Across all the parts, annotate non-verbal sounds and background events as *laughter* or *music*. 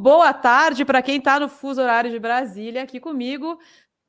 boa tarde para quem está no fuso horário de Brasília, aqui comigo.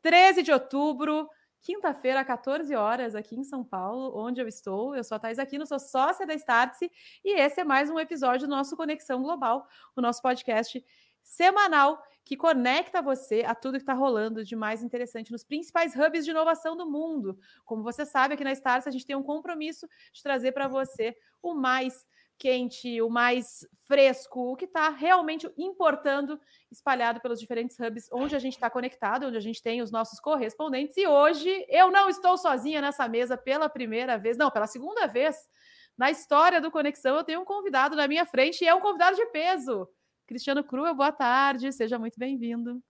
13 de outubro, quinta-feira, 14 horas, aqui em São Paulo, onde eu estou. Eu sou a Thais Aquino, sou sócia da Startse e esse é mais um episódio do nosso Conexão Global, o nosso podcast semanal que conecta você a tudo que está rolando de mais interessante nos principais hubs de inovação do mundo. Como você sabe, aqui na Startse a gente tem um compromisso de trazer para você o mais quente, o mais fresco, o que está realmente importando, espalhado pelos diferentes hubs onde a gente está conectado, onde a gente tem os nossos correspondentes. E hoje eu não estou sozinha nessa mesa pela primeira vez, não, pela segunda vez na história do Conexão. Eu tenho um convidado na minha frente e é um convidado de peso. Cristiano Cruel, boa tarde, seja muito bem-vindo.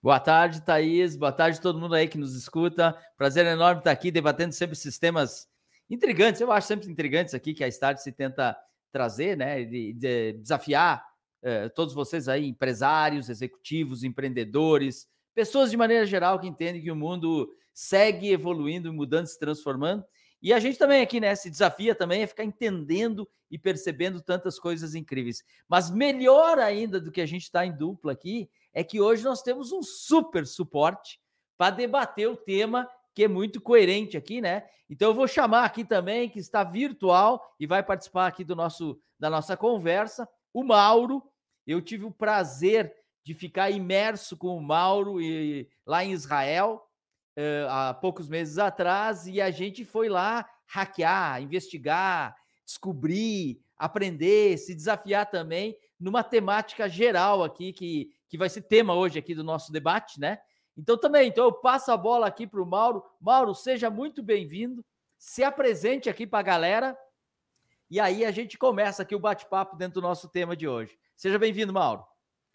Boa tarde, Thaís. Boa tarde todo mundo aí que nos escuta. Prazer enorme estar aqui debatendo sempre sistemas intrigantes. Eu acho sempre intrigantes aqui que a Start se tenta trazer, né, de, de desafiar eh, todos vocês aí, empresários, executivos, empreendedores, pessoas de maneira geral que entendem que o mundo segue evoluindo, mudando, se transformando. E a gente também aqui, né, se desafia também a ficar entendendo e percebendo tantas coisas incríveis. Mas melhor ainda do que a gente está em dupla aqui, é que hoje nós temos um super suporte para debater o tema que é muito coerente aqui, né? Então eu vou chamar aqui também, que está virtual e vai participar aqui do nosso da nossa conversa, o Mauro. Eu tive o prazer de ficar imerso com o Mauro e, lá em Israel uh, há poucos meses atrás e a gente foi lá hackear, investigar, descobrir, aprender, se desafiar também numa temática geral aqui que, que vai ser tema hoje aqui do nosso debate, né? Então também, então eu passo a bola aqui para o Mauro. Mauro, seja muito bem-vindo. Se apresente aqui para a galera. E aí a gente começa aqui o bate-papo dentro do nosso tema de hoje. Seja bem-vindo, Mauro.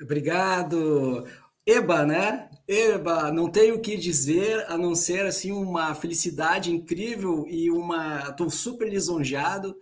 Obrigado. Eba, né? Eba, não tenho o que dizer a não ser assim uma felicidade incrível e uma. Estou super lisonjeado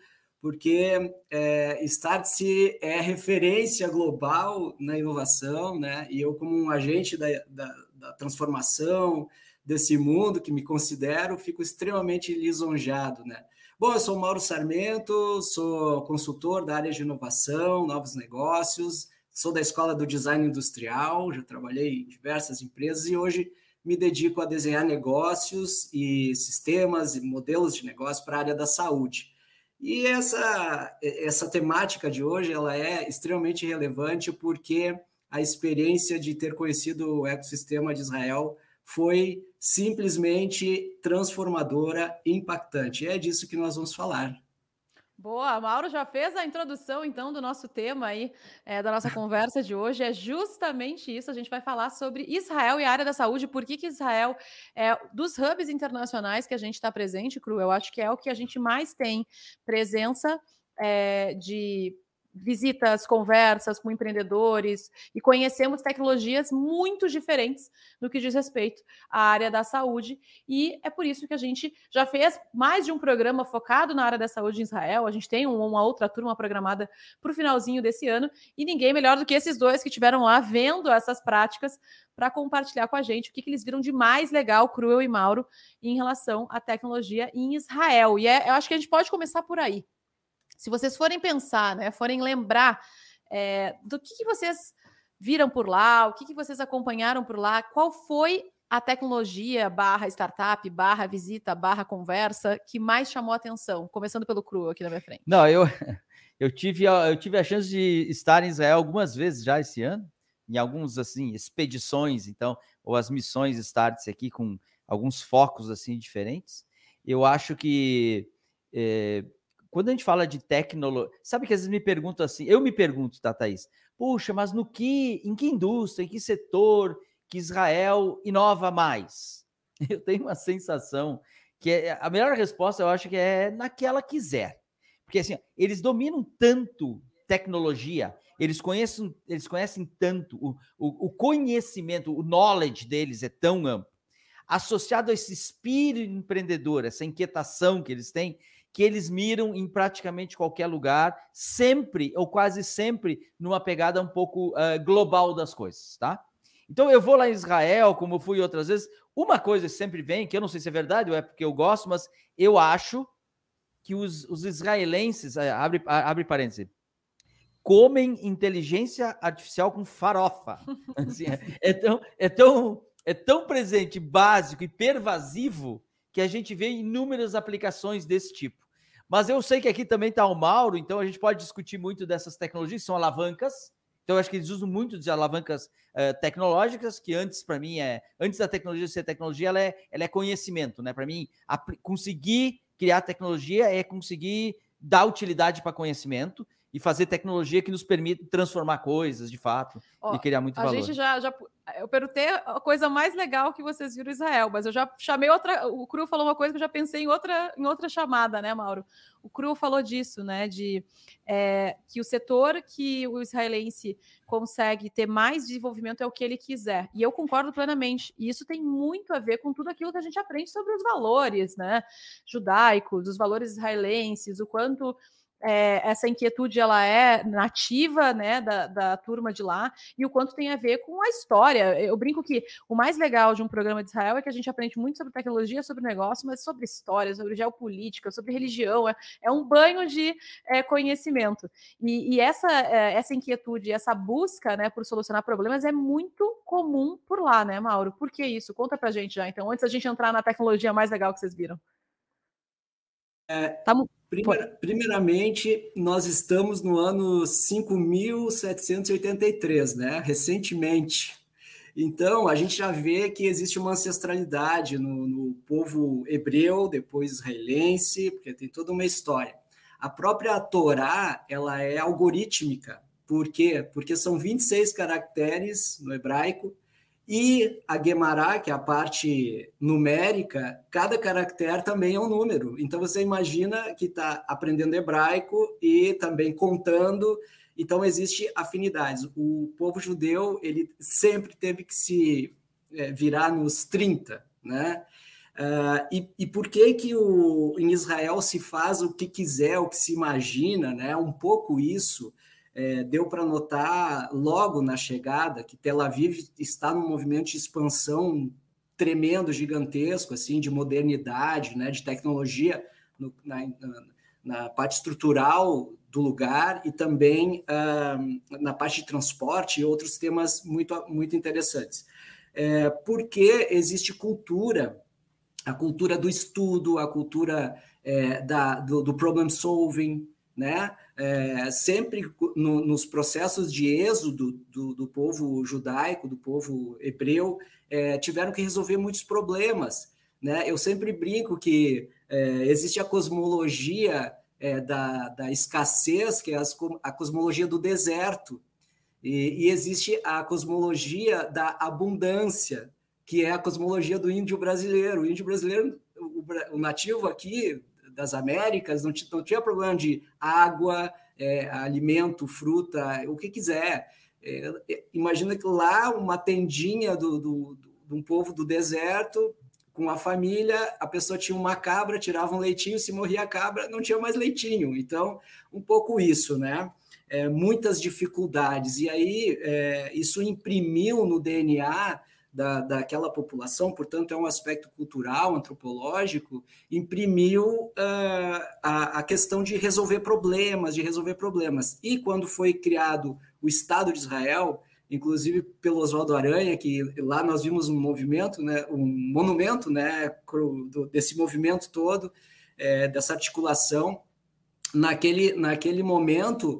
porque é, Startse é referência global na inovação, né? E eu como um agente da, da da transformação desse mundo que me considero, fico extremamente lisonjado, né? Bom, eu sou Mauro Sarmento, sou consultor da área de inovação, novos negócios, sou da Escola do Design Industrial, já trabalhei em diversas empresas e hoje me dedico a desenhar negócios e sistemas e modelos de negócio para a área da saúde. E essa, essa temática de hoje ela é extremamente relevante porque a experiência de ter conhecido o ecossistema de Israel foi simplesmente transformadora, impactante. É disso que nós vamos falar. Boa, Mauro já fez a introdução então do nosso tema aí, é, da nossa conversa de hoje. É justamente isso. A gente vai falar sobre Israel e a área da saúde, por que, que Israel é dos hubs internacionais que a gente está presente, Cru. Eu acho que é o que a gente mais tem presença é, de visitas, conversas com empreendedores e conhecemos tecnologias muito diferentes no que diz respeito à área da saúde. E é por isso que a gente já fez mais de um programa focado na área da saúde em Israel. A gente tem uma outra turma programada para o finalzinho desse ano e ninguém melhor do que esses dois que estiveram lá vendo essas práticas para compartilhar com a gente o que, que, eles viram de mais legal, Cruel e Mauro, em relação à tecnologia em Israel. E é, eu acho que a gente pode começar por aí. Se vocês forem pensar, né, forem lembrar é, do que, que, vocês viram por lá, o que, que vocês acompanharam por lá, qual foi a tecnologia barra startup, barra visita, barra conversa que mais chamou a atenção? Começando pelo Cru aqui na minha frente. Não, eu, *laughs* eu, tive, eu tive a chance de estar em Israel algumas vezes já esse ano, em alguns assim, expedições, então, ou as missões starts aqui com alguns focos assim diferentes. Eu acho que é, quando a gente fala de tecnologia, sabe que às vezes me perguntam assim, eu me pergunto, tá, Thaís? Puxa, mas no que, em que indústria, em que setor que Israel inova mais? *laughs* Eu tenho uma sensação que é, a melhor resposta eu acho que é naquela quiser. Porque assim, eles dominam tanto tecnologia, eles conhecem, eles conhecem tanto, o, o, o conhecimento, o knowledge deles é tão amplo, associado a esse espírito empreendedor, essa inquietação que eles têm, que eles miram em praticamente qualquer lugar, sempre ou quase sempre numa pegada um pouco uh, global das coisas, tá? Então eu vou lá em Israel, como eu fui outras vezes. Uma coisa que sempre vem, que eu não sei se é verdade ou é porque eu gosto, mas eu acho que os, os israelenses, eh, abre, abre parênteses, comem inteligência artificial com farofa. *laughs* Assim, é, é, tão, é, tão, é tão presente, básico e pervasivo que a gente vê inúmeras aplicações desse tipo. Mas eu sei que aqui também está o Mauro, então a gente pode discutir muito dessas tecnologias, são alavancas. Então, eu acho que eles usam muito de alavancas uh, tecnológicas, que antes, para mim, é. Antes da tecnologia ser tecnologia, ela é, ela é conhecimento, né? Para mim, conseguir criar tecnologia é conseguir dar utilidade para conhecimento e fazer tecnologia que nos permita transformar coisas de fato Ó, e criar muito a valor. A gente já, já eu perguntei a coisa mais legal que vocês viram Israel, mas eu já chamei outra. O Cru falou uma coisa que eu já pensei em outra, em outra chamada, né, Mauro? O Cru falou disso, né? De é, que o setor que o israelense consegue ter mais desenvolvimento é o que ele quiser. E eu concordo plenamente. E isso tem muito a ver com tudo aquilo que a gente aprende sobre os valores, né? Judaicos, os valores israelenses, o quanto é, essa inquietude ela é nativa né, da, da turma de lá e o quanto tem a ver com a história. Eu brinco que o mais legal de um programa de Israel é que a gente aprende muito sobre tecnologia, sobre negócio, mas sobre história, sobre geopolítica, sobre religião. É, é um banho de é, conhecimento. E, e essa, é, essa inquietude, essa busca né, por solucionar problemas é muito comum por lá, né, Mauro? Por que isso? Conta pra gente já, então, antes da gente entrar na tecnologia mais legal que vocês viram. É, tá... Primeira, primeiramente, nós estamos no ano 5.783, né? Recentemente. Então, a gente já vê que existe uma ancestralidade no, no povo hebreu, depois israelense, porque tem toda uma história. A própria Torá, ela é algorítmica. Por quê? Porque são 26 caracteres no hebraico, e a Guemará, que é a parte numérica, cada caractere também é um número. Então você imagina que está aprendendo hebraico e também contando. Então existe afinidades. O povo judeu ele sempre teve que se é, virar nos 30, né? Uh, e, e, por que que o, em Israel se faz o que quiser, o que se imagina, né? Um pouco isso é, deu para notar logo na chegada que Tel Aviv está num movimento de expansão tremendo, gigantesco, assim, de modernidade, né, de tecnologia no, na, na, parte estrutural do lugar e também uh, na parte de transporte e outros temas muito, muito interessantes. É, porque existe cultura, a cultura do estudo, a cultura é, da, do, do problem solving, né? É, sempre no, nos processos de êxodo do, do, povo judaico, do povo hebreu, é, tiveram que resolver muitos problemas. Né? Eu sempre brinco que é, existe a cosmologia é, da, da escassez, que é a cosmologia do deserto, e, e existe a cosmologia da abundância, que é a cosmologia do índio brasileiro. O índio brasileiro, o, o nativo aqui, das Américas, não, não tinha problema de água, é, alimento, fruta, o que quiser. É, é, imagina que lá uma tendinha do, do, um povo do deserto, com a família, a pessoa tinha uma cabra, tirava um leitinho, se morria a cabra, não tinha mais leitinho. Então, um pouco isso, né? É, muitas dificuldades. E aí, é, isso imprimiu no DNA da, daquela população, portanto, é um aspecto cultural, antropológico, imprimiu uh, a, a questão de resolver problemas, de resolver problemas. E quando foi criado o Estado de Israel, inclusive pelo Oswaldo Aranha, que lá nós vimos um movimento, né, um monumento né, desse movimento todo, é, dessa articulação. Naquele, naquele momento,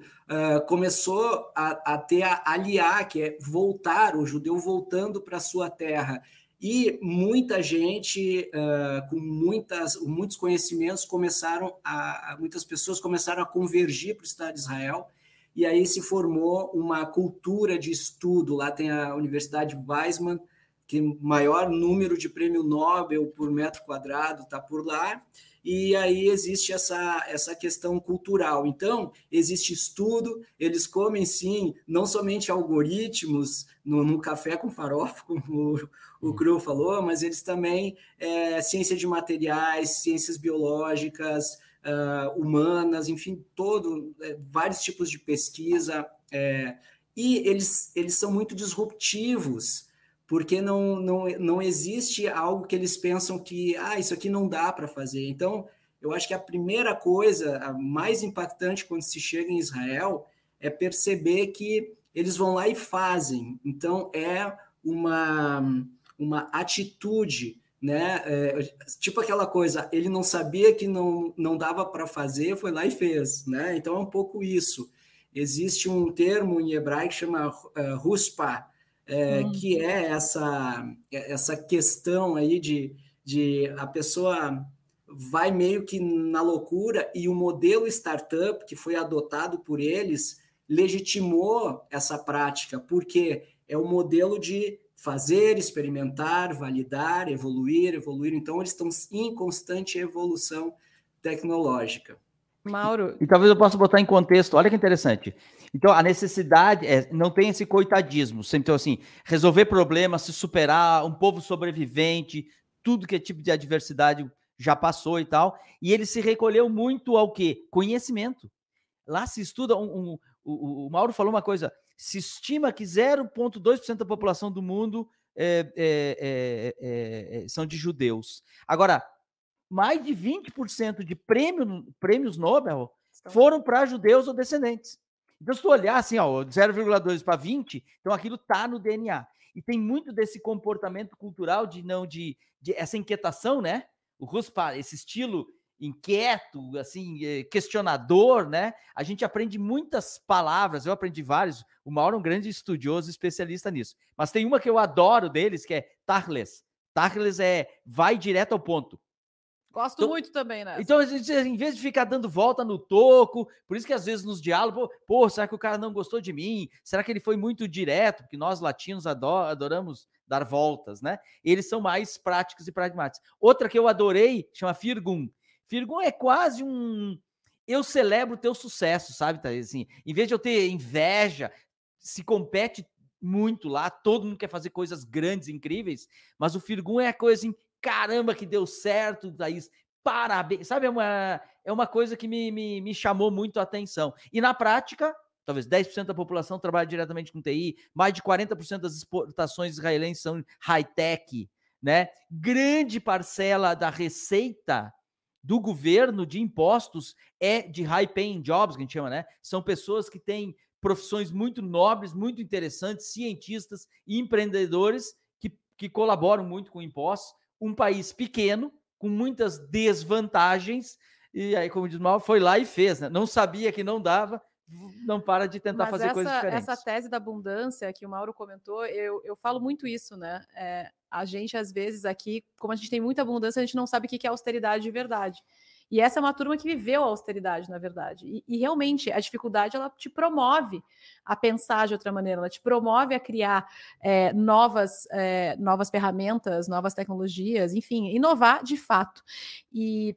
começou a, a ter a aliar, que é voltar, o judeu voltando para sua terra. E muita gente uh, com muitas, muitos conhecimentos começaram a, muitas pessoas começaram a convergir para o Estado de Israel e aí se formou uma cultura de estudo. Lá tem a Universidade Weizmann, que maior número de prêmio Nobel por metro quadrado está por lá e aí existe essa, essa questão cultural. Então, existe estudo, eles comem sim, não somente algoritmos no, no café com farofa, *laughs* como o, o Cru falou, mas eles também é, ciência de materiais, ciências biológicas, uh, humanas, enfim, todo, é, vários tipos de pesquisa. É, e eles, eles são muito disruptivos porque não, não, não existe algo que eles pensam que, ah, isso aqui não dá para fazer. Então, eu acho que a primeira coisa, a mais impactante quando se chega em Israel, é perceber que eles vão lá e fazem. Então, é uma, uma atitude, né? É, tipo aquela coisa, ele não sabia que não, não dava para fazer, foi lá e fez, né? Então, é um pouco isso. Existe um termo em hebraico que chama uh, é, hum. que é essa, essa questão aí de, de a pessoa vai meio que na loucura e o modelo startup que foi adotado por eles legitimou essa prática, porque é o modelo de fazer, experimentar, validar, evoluir, evoluir. Então, eles estão em constante evolução tecnológica. Mauro. E, talvez eu possa botar em contexto. Olha que interessante. Então, a necessidade é não tem esse coitadismo. Então, assim, resolver problemas, se superar, um povo sobrevivente, tudo que é tipo de adversidade já passou e tal. E ele se recolheu muito ao quê? Conhecimento. Lá se estuda um, um o, o, Mauro falou uma coisa: se estima que 0,2% da população do mundo é, é, são de judeus. Agora, mais de 20% de prêmio, prêmios Nobel foram para judeus ou descendentes. Então, se tu olhar assim, 0,2 para 20, então aquilo está no DNA. E tem muito desse comportamento cultural de não de, de essa inquietação, né? O Ruspa, esse estilo inquieto, assim, eh, questionador, né? A gente aprende muitas palavras, eu aprendi vários. O Mauro é um grande estudioso, especialista nisso. Mas tem uma que eu adoro deles, que é Tarles. Tarles é vai direto ao ponto. Gosto então, muito também, né? Então, em vez de ficar dando volta no toco, por isso que às vezes nos diálogos, pô, será que o cara não gostou de mim? Será que ele foi muito direto? Porque nós latinos adoramos dar voltas, né? Eles são mais práticos e pragmáticos. Outra que eu adorei chama Firgun. Firgun é quase um. Eu celebro o teu sucesso, sabe, Thaís? Assim, em vez de eu ter inveja, se compete muito lá, todo mundo quer fazer coisas grandes, incríveis, mas o Firgun é a coisa assim, caramba, que deu certo, Thaís, parabéns. Sabe, é uma, é uma coisa que me, me, me chamou muito a atenção. E na prática, talvez 10% da população trabalha diretamente com TI, mais de 40% das exportações israelenses são high-tech, né? Grande parcela da receita do governo de impostos é de high paying jobs, que a gente chama, né? São pessoas que têm profissões muito nobres, muito interessantes, cientistas e empreendedores que, que colaboram muito com impostos. Um país pequeno, com muitas desvantagens, e aí, como diz mal, foi lá e fez, né? Não sabia que não dava, não para de tentar Mas fazer essa, coisas diferentes. Essa tese da abundância que o Mauro comentou, eu, eu falo muito isso, né? É, a gente, às vezes, aqui, como a gente tem muita abundância, a gente não sabe o que é austeridade de verdade. E essa é uma turma que viveu a austeridade, na verdade. E, e, realmente, a dificuldade, ela te promove a pensar de outra maneira, ela te promove a criar é, novas, é, novas ferramentas, novas tecnologias, enfim, inovar de fato. E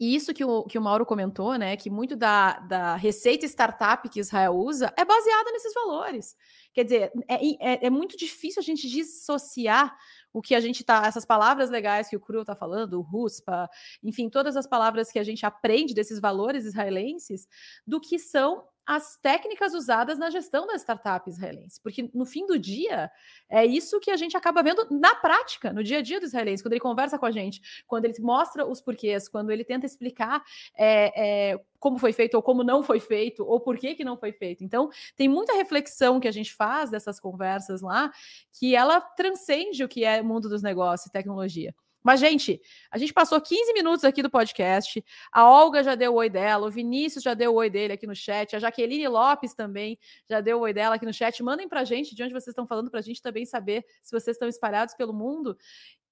e isso que o, que o Mauro comentou, né? Que muito da, da receita startup que Israel usa é baseada nesses valores. Quer dizer, é, é, é muito difícil a gente dissociar o que a gente tá, essas palavras legais que o Cru está falando, o RUSPA, enfim, todas as palavras que a gente aprende desses valores israelenses, do que são as técnicas usadas na gestão da startup israelense. Porque no fim do dia, é isso que a gente acaba vendo na prática, no dia a dia do israelense, quando ele conversa com a gente, quando ele mostra os porquês, quando ele tenta explicar é, é, como foi feito ou como não foi feito, ou por que, que não foi feito. Então, tem muita reflexão que a gente faz dessas conversas lá, que ela transcende o que é mundo dos negócios e tecnologia. Mas, gente, a gente passou 15 minutos aqui do podcast. A Olga já deu o oi dela, o Vinícius já deu o oi dele aqui no chat, a Jaqueline Lopes também já deu o oi dela aqui no chat. Mandem pra gente de onde vocês estão falando, pra gente também saber se vocês estão espalhados pelo mundo.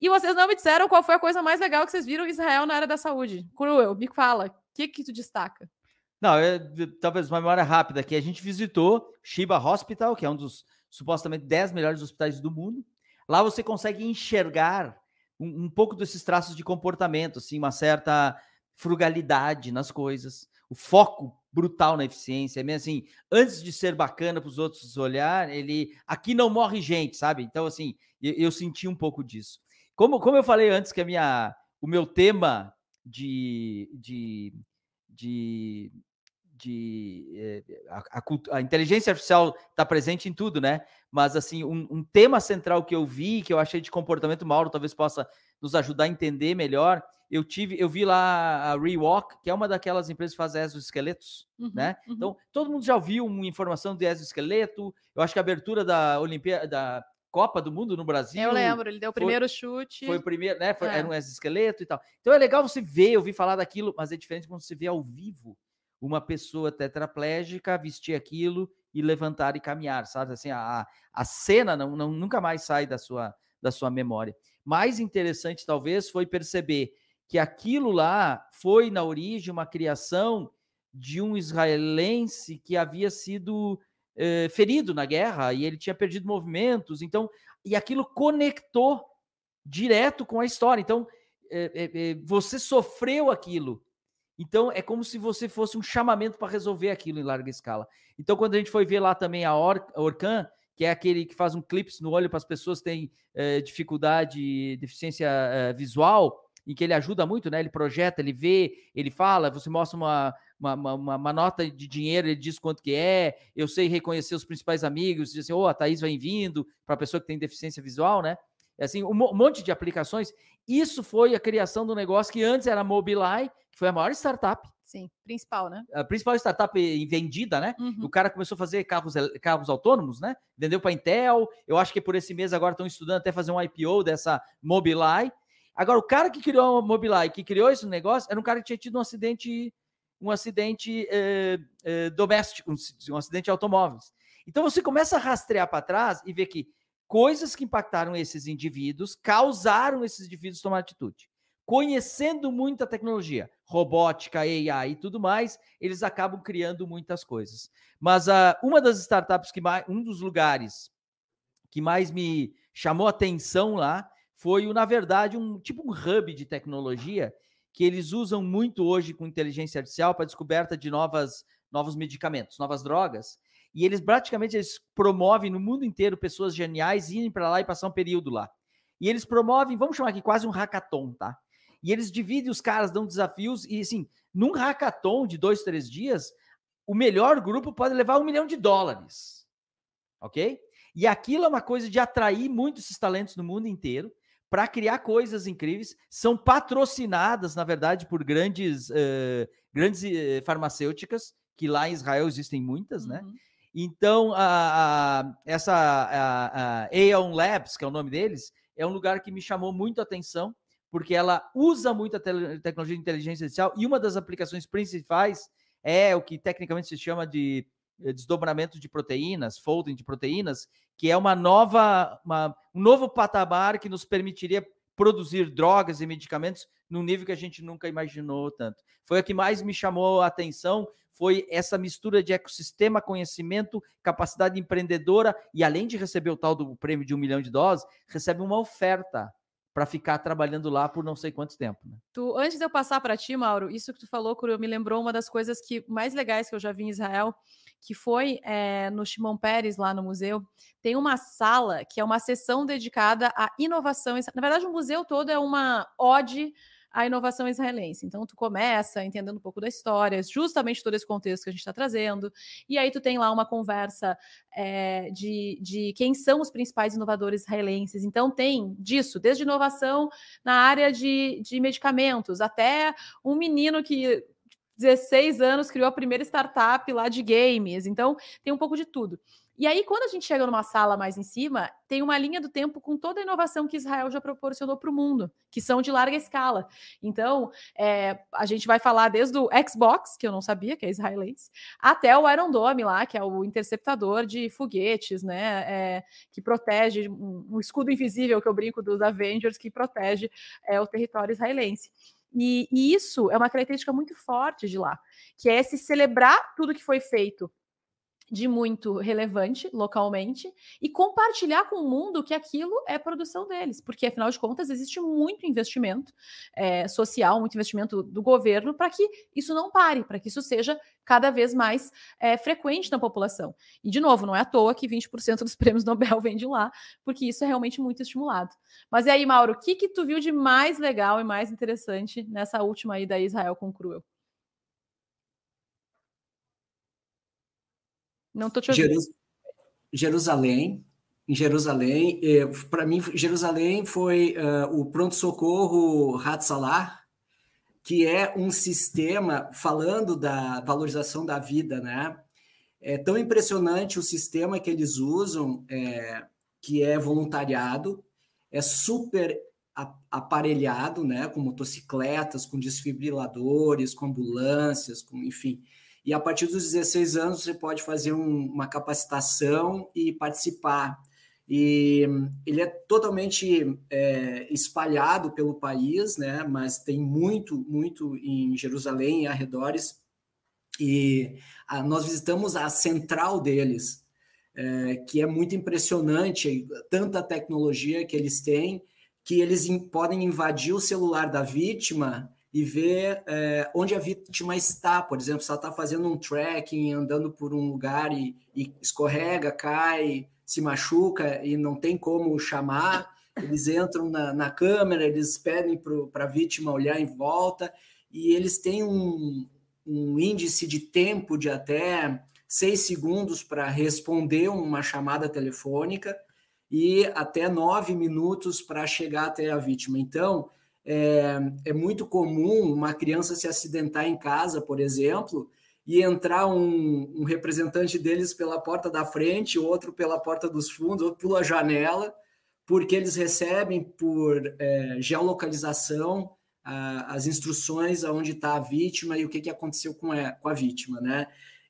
E vocês não me disseram qual foi a coisa mais legal que vocês viram em Israel na área da saúde. Cruel, me fala, o que, que tu destaca? Não, é, talvez uma memória rápida aqui. A gente visitou Shiba Hospital, que é um dos supostamente 10 melhores hospitais do mundo. Lá você consegue enxergar um, um pouco desses traços de comportamento, assim, uma certa frugalidade nas coisas, o foco brutal na eficiência, é mesmo assim, antes de ser bacana para os outros olhar, ele aqui não morre gente, sabe? Então assim, eu, eu, senti um pouco disso. Como, como eu falei antes que a minha o meu tema de, de, de de eh, a, a, a, inteligência artificial está presente em tudo, né? Mas assim, um, um, tema central que eu vi, que eu achei de comportamento, Mauro talvez possa nos ajudar a entender melhor. eu tive, eu vi lá a Rewalk, que é uma daquelas empresas que faz exoesqueletos, uhum, né? Uhum. Então, todo mundo já ouviu uma informação de exoesqueleto. Eu acho que a abertura da Olimpíada da Copa do Mundo no Brasil. Eu lembro, ele deu o primeiro foi, chute. Foi o primeiro, né? Foi, é. Era um exoesqueleto e tal. Então é legal você ver, ouvir falar daquilo, mas é diferente quando você vê ao vivo uma pessoa tetraplégica vestir aquilo e levantar e caminhar, sabe? Assim, a, a cena não, não, nunca mais sai da sua, da sua memória. Mais interessante, talvez, foi perceber que aquilo lá foi, na origem, uma criação de um israelense que havia sido eh, ferido na guerra e ele tinha perdido movimentos. Então, e aquilo conectou direto com a história. Então, eh, você sofreu aquilo. Então, é como se você fosse um chamamento para resolver aquilo em larga escala. Então, quando a gente foi ver lá também a Or Orcan, que é aquele que faz um clips no olho para as pessoas que têm eh, dificuldade, deficiência visual, em que ele ajuda muito, né? Ele projeta, ele vê, ele fala, você mostra uma, uma, uma, uma nota de dinheiro, ele diz quanto que é, eu sei reconhecer os principais amigos, diz assim, oh, a Thaís vem vindo, para a pessoa que tem deficiência visual, né? Assim, um monte de aplicações. Isso foi a criação do negócio que antes era Mobileye, que foi a maior startup. Sim, principal, né? A principal startup vendida, né? Uhum. O cara começou a fazer carros, carros autônomos, né? Vendeu para Intel. Eu acho que por esse mês agora estão estudando até fazer um IPO dessa Mobileye. Agora, o cara que criou a Mobileye, que criou esse negócio, era um cara que tinha tido um acidente, um acidente eh, eh, doméstico, um, um acidente de automóveis. Então você começa a rastrear para trás e ver que coisas que impactaram esses indivíduos causaram esses indivíduos tomar atitude. Conhecendo muita tecnologia, robótica, AI e tudo mais, eles acabam criando muitas coisas. Mas uh, uma das startups que mais, um dos lugares que mais me chamou atenção lá foi, na verdade, um tipo um hub de tecnologia que eles usam muito hoje com inteligência artificial para descoberta de novas, novos medicamentos, novas drogas. E eles praticamente eles promovem no mundo inteiro pessoas geniais irem para lá e passar um período lá. E eles promovem, vamos chamar aqui quase um hackathon, tá? E eles dividem os caras, dão desafios e assim, num hackathon de dois, três dias, o melhor grupo pode levar um milhão de dólares, ok? E aquilo é uma coisa de atrair muitos esses talentos no mundo inteiro para criar coisas incríveis. São patrocinadas, na verdade, por grandes, uh, grandes uh, farmacêuticas, que lá em Israel existem muitas, né? uhum. né? Então, a, a, essa a, a Aeon Labs, que é o nome deles, é um lugar que me chamou muito a atenção, porque ela usa muito a te tecnologia de inteligência artificial e uma das aplicações principais é o que tecnicamente se chama de eh, desdobramento de proteínas, folding de proteínas, que é uma nova, uma, um novo patamar que nos permitiria produzir drogas e medicamentos num nível que a gente nunca imaginou tanto. Foi a que mais me chamou a atenção, foi essa mistura de ecossistema, conhecimento, capacidade empreendedora e além de receber o tal do prêmio de um milhão de dólares, recebe uma oferta para ficar trabalhando lá por não sei quanto tempo. Né? Tu, antes de eu passar para ti, Mauro, isso que tu falou, Curo, me lembrou uma das coisas que mais legais que eu já vi em Israel, que foi é, no Shimon Peres, lá no museu, tem uma sala que é uma sessão dedicada à inovação. Na verdade, o museu todo é uma ode à inovação israelense. Então, tu começa entendendo um pouco da história, justamente todo esse contexto que a gente está trazendo, e aí tu tem lá uma conversa é, de, de quem são os principais inovadores israelenses. Então, tem disso, desde inovação na área de, de medicamentos, até um menino que 16 anos, criou a primeira startup lá de games. Então, tem um pouco de tudo. E aí, quando a gente chega numa sala mais em cima, tem uma linha do tempo com toda a inovação que Israel já proporcionou para o mundo, que são de larga escala. Então, é, a gente vai falar desde o Xbox, que eu não sabia, que é israelense, até o Iron Dome lá, que é o interceptador de foguetes, né? É, que protege um, um, escudo invisível que eu brinco dos Avengers, que protege é, o território israelense. E, e, isso é uma característica muito forte de lá, que é se celebrar tudo que foi feito de muito relevante localmente e compartilhar com o mundo que aquilo é produção deles, porque afinal de contas existe muito investimento é, social, muito investimento do governo para que isso não pare, para que isso seja cada vez mais é, frequente na população. E de novo, não é à toa que 20% dos prêmios Nobel *laughs* vem de lá, porque isso é realmente muito estimulado. Mas e aí, Mauro, o que que tu viu de mais legal e mais interessante nessa última aí da Israel com Cruel? Não estou te ouvindo. Jerusalém. Em Jerusalém, para mim, Jerusalém foi uh, o pronto-socorro Hatzalah, que é um sistema, falando da valorização da vida, né? É tão impressionante o sistema que eles usam, é, que é voluntariado, é super aparelhado, né, com motocicletas, com desfibriladores, com ambulâncias, com enfim. E a partir dos 16 anos você pode fazer um, uma capacitação e participar. E ele é totalmente é, espalhado pelo país, né, mas tem muito, muito em Jerusalém e arredores. E a, nós visitamos a central deles, é, que é muito impressionante, tanta tecnologia que eles têm que eles podem invadir o celular da vítima e ver é, onde a vítima está. Por exemplo, se ela está fazendo um tracking, andando por um lugar e, e, escorrega, cai, se machuca e não tem como chamar, eles entram na, na câmera, eles pedem para a vítima olhar em volta e eles têm um, um índice de tempo de até seis segundos para responder uma chamada telefônica e até nove minutos para chegar até a vítima. Então, é, é, muito comum uma criança se acidentar em casa, por exemplo, e entrar um, um, representante deles pela porta da frente, outro pela porta dos fundos, outro pela janela, porque eles recebem por é, geolocalização a, as instruções aonde está a vítima e o que, que aconteceu com a, com a vítima, né?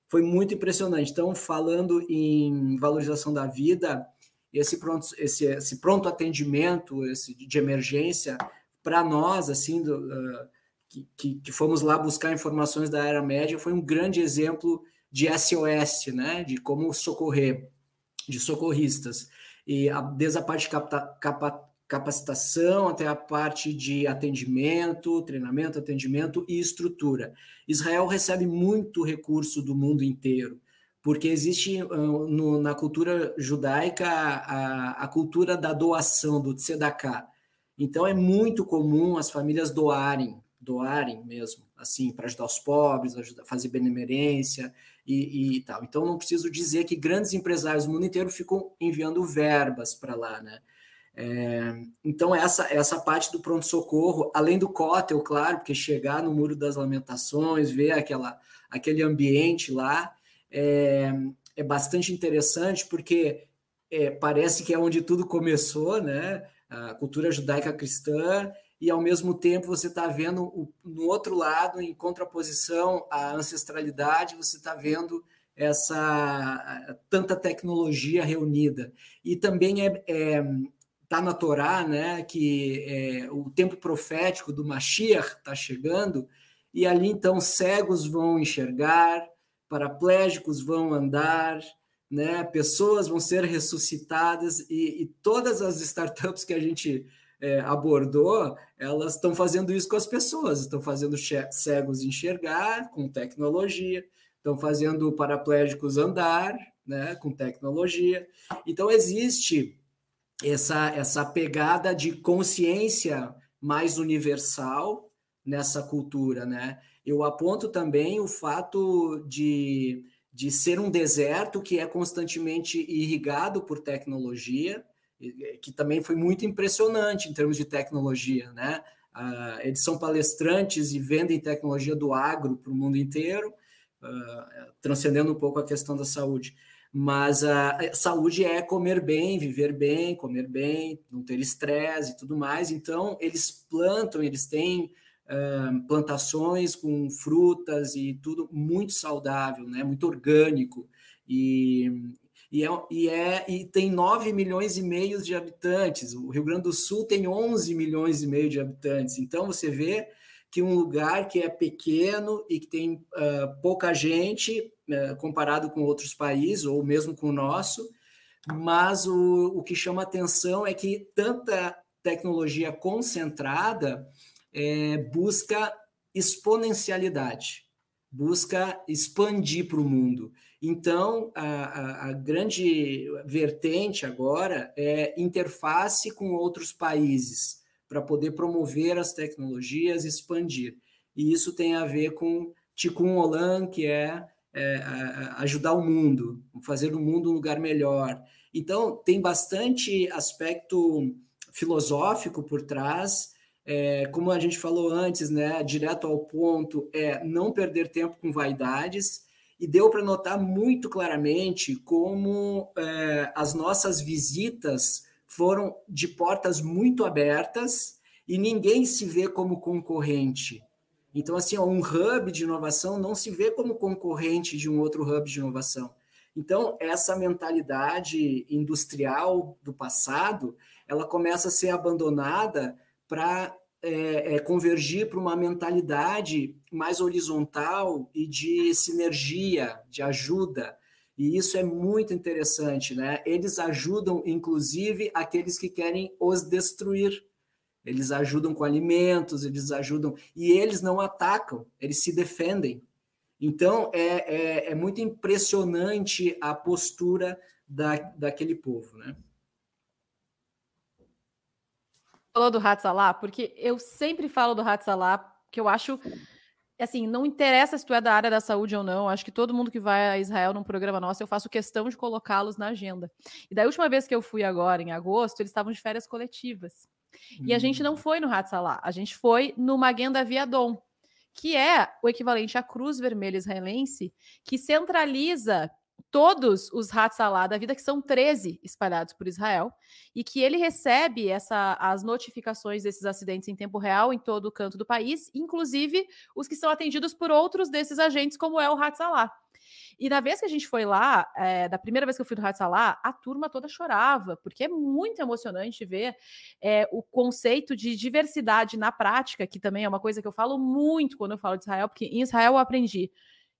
Foi muito impressionante. Então, falando em valorização da vida, esse pronto, esse, esse pronto atendimento esse de emergência para nós assim do, uh, que, que, que, fomos lá buscar informações da era média foi um grande exemplo de SOS, né, de como socorrer, de socorristas e a, desde a parte de capta, capa, capacitação até a parte de atendimento, treinamento, atendimento e estrutura. Israel recebe muito recurso do mundo inteiro porque existe uh, no, na cultura judaica a, a, cultura da doação, do tzedakah. Então é muito comum as famílias doarem, doarem mesmo, assim, para ajudar os pobres, ajudar, fazer benemerência e, e, tal. Então não preciso dizer que grandes empresários do mundo inteiro ficam enviando verbas para lá, né? É, então essa essa parte do pronto socorro, além do cótel, claro, porque chegar no muro das lamentações, ver aquela aquele ambiente lá, é, é bastante interessante porque é, parece que é onde tudo começou, né? A cultura judaica cristã, e ao mesmo tempo você está vendo o, no outro lado, em contraposição à ancestralidade, você está vendo essa tanta tecnologia reunida. E também é, é tá na Torá, né, que é, o tempo profético do Mashiach está chegando, e ali então cegos vão enxergar, paraplégicos vão andar, né? pessoas vão ser ressuscitadas e, e todas as startups que a gente é, abordou, elas estão fazendo isso com as pessoas, estão fazendo cegos enxergar com tecnologia, estão fazendo paraplégicos andar, né, com tecnologia. Então existe essa essa pegada de consciência mais universal nessa cultura, né? Eu aponto também o fato de, de ser um deserto que é constantemente irrigado por tecnologia, que também foi muito impressionante em termos de tecnologia, né? Uh, eles são palestrantes e vendem tecnologia do agro para o mundo inteiro, uh, transcendendo um pouco a questão da saúde. Mas a saúde é comer bem, viver bem, comer bem, não ter estresse e tudo mais. Então, eles plantam, eles têm plantações com frutas e tudo muito saudável, né? muito orgânico. E, e, é, e, é, e tem 9 milhões e meio de habitantes. O Rio Grande do Sul tem 11 milhões e meio de habitantes. Então, você vê que um lugar que é pequeno e que tem uh, pouca gente uh, comparado com outros países, ou mesmo com o nosso, mas o, o que chama atenção é que tanta tecnologia concentrada é, busca exponencialidade, busca expandir para o mundo. Então, a, a, a, grande vertente agora é interface com outros países, para poder promover as tecnologias, expandir. E isso tem a ver com Tikkun Olam, que é, é ajudar o mundo, fazer o mundo um lugar melhor. Então, tem bastante aspecto filosófico por trás é, como a gente falou antes, né, direto ao ponto, é não perder tempo com vaidades, e deu para notar muito claramente como é, as nossas visitas foram de portas muito abertas e ninguém se vê como concorrente. Então, assim, um hub de inovação não se vê como concorrente de um outro hub de inovação. Então, essa mentalidade industrial do passado, ela começa a ser abandonada para é, é, convergir para uma mentalidade mais horizontal e de sinergia, de ajuda. E isso é muito interessante, né? Eles ajudam, inclusive, aqueles que querem os destruir. Eles ajudam com alimentos, eles ajudam. E eles não atacam, eles se defendem. Então, é, é, é muito impressionante a postura da, daquele povo, né? Falou do Hatzalah, porque eu sempre falo do Hatzalah, que eu acho assim, não interessa se tu é da área da saúde ou não, acho que todo mundo que vai a Israel num programa nosso, eu faço questão de colocá-los na agenda. E da última vez que eu fui agora, em agosto, eles estavam de férias coletivas. Hum. E a gente não hum. foi no Hatzalah, a gente foi no Magenda Viadon, que é o equivalente à Cruz Vermelha Israelense, que centraliza todos os Hatzalah da vida, que são 13 espalhados por Israel, e que ele recebe essa, as notificações desses acidentes em tempo real em todo o canto do país, inclusive os que são atendidos por outros desses agentes, como é o Hatzalah. E na vez que a gente foi lá, é, da primeira vez que eu fui no Hatzalah, a turma toda chorava, porque é muito emocionante ver é, o conceito de diversidade na prática, que também é uma coisa que eu falo muito quando eu falo de Israel, porque em Israel eu aprendi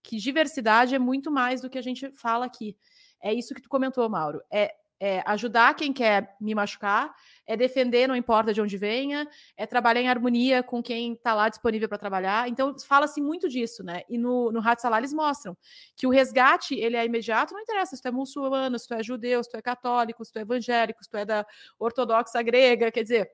que diversidade é muito mais do que a gente fala aqui. É isso que tu comentou, Mauro. É, é ajudar quem quer me machucar, é defender, não importa de onde venha, é trabalhar em harmonia com quem está lá disponível para trabalhar. Então, fala-se muito disso, né? E no, no Hatzalah eles mostram que o resgate, ele é imediato, não interessa se tu é muçulmano, se tu é judeu, se tu é católico, se tu é evangélico, se tu é da ortodoxa grega, quer dizer,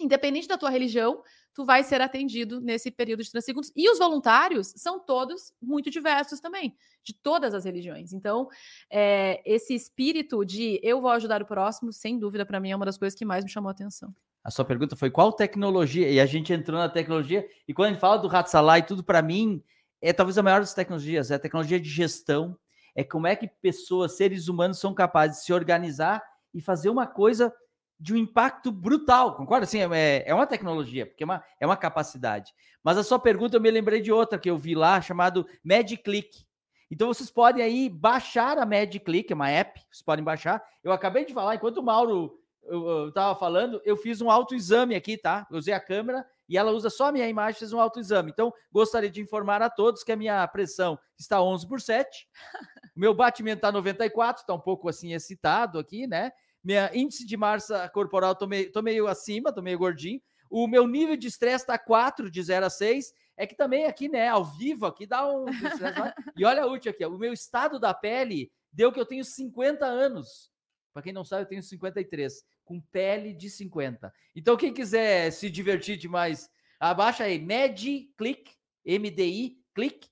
independente da tua religião, tu vai ser atendido nesse período de 30 segundos. E os voluntários são todos muito diversos também, de todas as religiões. Então, é, esse espírito de eu vou ajudar o próximo, sem dúvida, para mim é uma das coisas que mais me chamou a atenção. A sua pergunta foi qual tecnologia? E a gente entrou na tecnologia, e quando a gente fala do Hatsalah e tudo, para mim, é talvez a maior das tecnologias, é a tecnologia de gestão, é como é que pessoas, seres humanos, são capazes de se organizar e fazer uma coisa de um impacto brutal, concorda? Assim, é, é uma tecnologia, porque é uma, é uma capacidade. Mas a sua pergunta eu me lembrei de outra que eu vi lá, chamado MedClick. Então vocês podem aí baixar a MedClick, é uma app, vocês podem baixar. Eu acabei de falar, enquanto o Mauro estava falando, eu fiz um autoexame aqui, tá? Eu usei a câmera e ela usa só a minha imagem, fez um autoexame. Então, gostaria de informar a todos que a minha pressão está 11 por 7, *laughs* o meu batimento está 94, está um pouco assim excitado aqui, né? Minha índice de massa corporal, tô meio, tô meio acima, tô meio gordinho. O meu nível de estresse tá 4 de 0 a 6. É que também aqui, né, ao vivo, aqui dá um. *laughs* e olha a última aqui, ó, o meu estado da pele deu que eu tenho 50 anos. Para quem não sabe, eu tenho 53, com pele de 50. Então, quem quiser se divertir demais, abaixa aí, MediClick, Click, MDI, Click,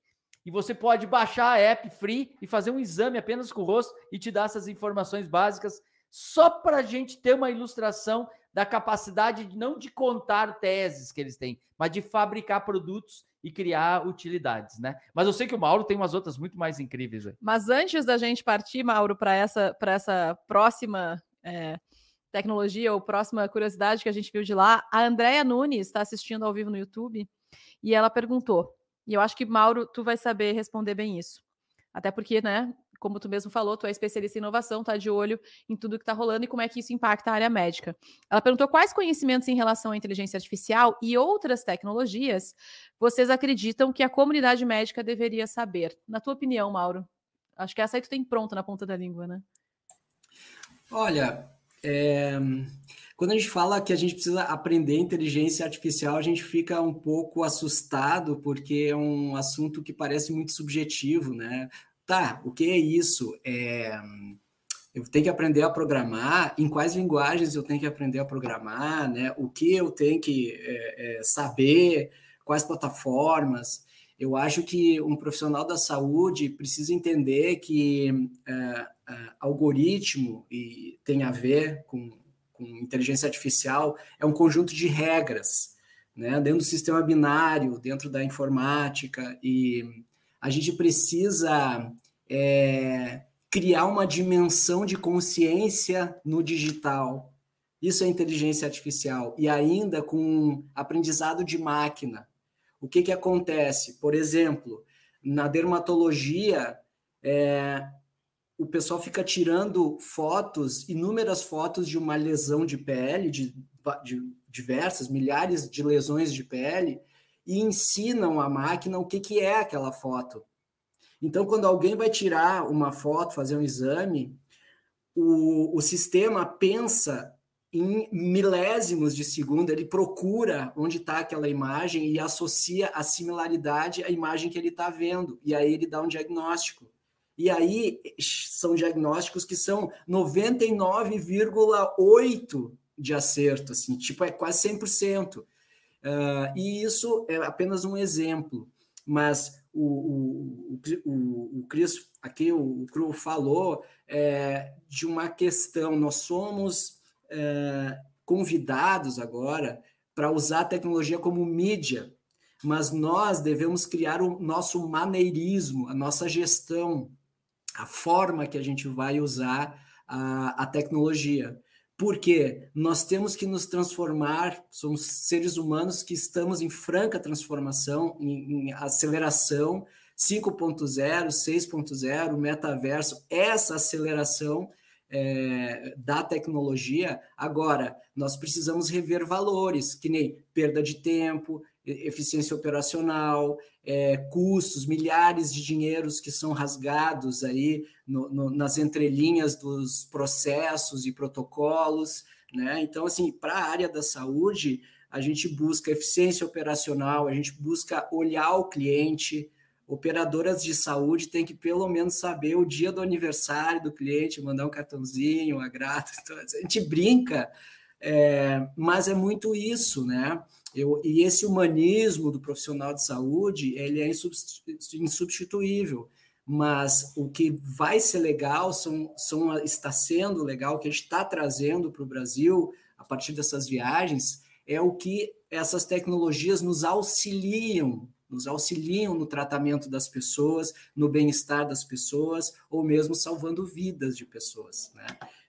e você pode baixar a app free e fazer um exame apenas com o rosto e te dar essas informações básicas só para a gente ter uma ilustração da capacidade de não de contar teses que eles têm, mas de fabricar produtos e criar utilidades, né? Mas eu sei que o Mauro tem umas outras muito mais incríveis. Aí. Mas antes da gente partir, Mauro, para essa, essa próxima é, tecnologia ou próxima curiosidade que a gente viu de lá, a Andrea Nunes está assistindo ao vivo no YouTube e ela perguntou, e eu acho que, Mauro, tu vai saber responder bem isso. Até porque, né, como tu mesmo falou, tu é especialista em inovação, tá de olho em tudo que está rolando e como é que isso impacta a área médica. Ela perguntou quais conhecimentos em relação à inteligência artificial e outras tecnologias vocês acreditam que a comunidade médica deveria saber. Na tua opinião, Mauro? Acho que essa aí tu tem pronta na ponta da língua, né? Olha, é... quando a gente fala que a gente precisa aprender inteligência artificial, a gente fica um pouco assustado, porque é um assunto que parece muito subjetivo, né? Tá, o que é isso? É, eu tenho que aprender a programar, em quais linguagens eu tenho que aprender a programar, né? O que eu tenho que é, é, saber, quais plataformas. Eu acho que um profissional da saúde precisa entender que é, é algoritmo e tem a ver com, com inteligência artificial é um conjunto de regras né? dentro do sistema binário, dentro da informática, e a gente precisa é, criar uma dimensão de consciência no digital. Isso é inteligência artificial. E ainda com aprendizado de máquina. O que, que acontece? Por exemplo, na dermatologia, é, o pessoal fica tirando fotos, inúmeras fotos de uma lesão de pele, de, de diversas, milhares de lesões de pele, e ensinam a máquina o que, que é aquela foto. Então, quando alguém vai tirar uma foto, fazer um exame, o, o sistema pensa em milésimos de segundo, ele procura onde está aquela imagem e associa a similaridade à imagem que ele está vendo, e aí ele dá um diagnóstico. E aí são diagnósticos que são 99,8 de acerto, assim, tipo, é quase 100%. Uh, e isso é apenas um exemplo, mas o, o, o, o Cris, aqui o, o falou é, de uma questão, nós somos é, convidados agora para usar a tecnologia como mídia, mas nós devemos criar o nosso maneirismo, a nossa gestão, a forma que a gente vai usar a, a tecnologia. Porque nós temos que nos transformar, somos seres humanos que estamos em franca transformação, em, em aceleração, 5.0, 6.0, metaverso, essa aceleração é, da tecnologia. Agora, nós precisamos rever valores, que nem perda de tempo, eficiência operacional, é, custos, milhares de dinheiros que são rasgados aí no, no, nas entrelinhas dos processos e protocolos. Né? Então, assim, para a área da saúde, a gente busca eficiência operacional, a gente busca olhar o cliente, operadoras de saúde têm que pelo menos saber o dia do aniversário do cliente, mandar um cartãozinho, uma grata. *laughs* Então, a gente brinca, é, mas é muito isso, né? Eu, e esse humanismo do profissional de saúde, ele é insubstituível. Mas o que vai ser legal, são, são, está sendo legal, que a gente está trazendo para o Brasil, a partir dessas viagens, é o que essas tecnologias nos auxiliam nos auxiliam no tratamento das pessoas, no bem-estar das pessoas, ou mesmo salvando vidas de pessoas. Né?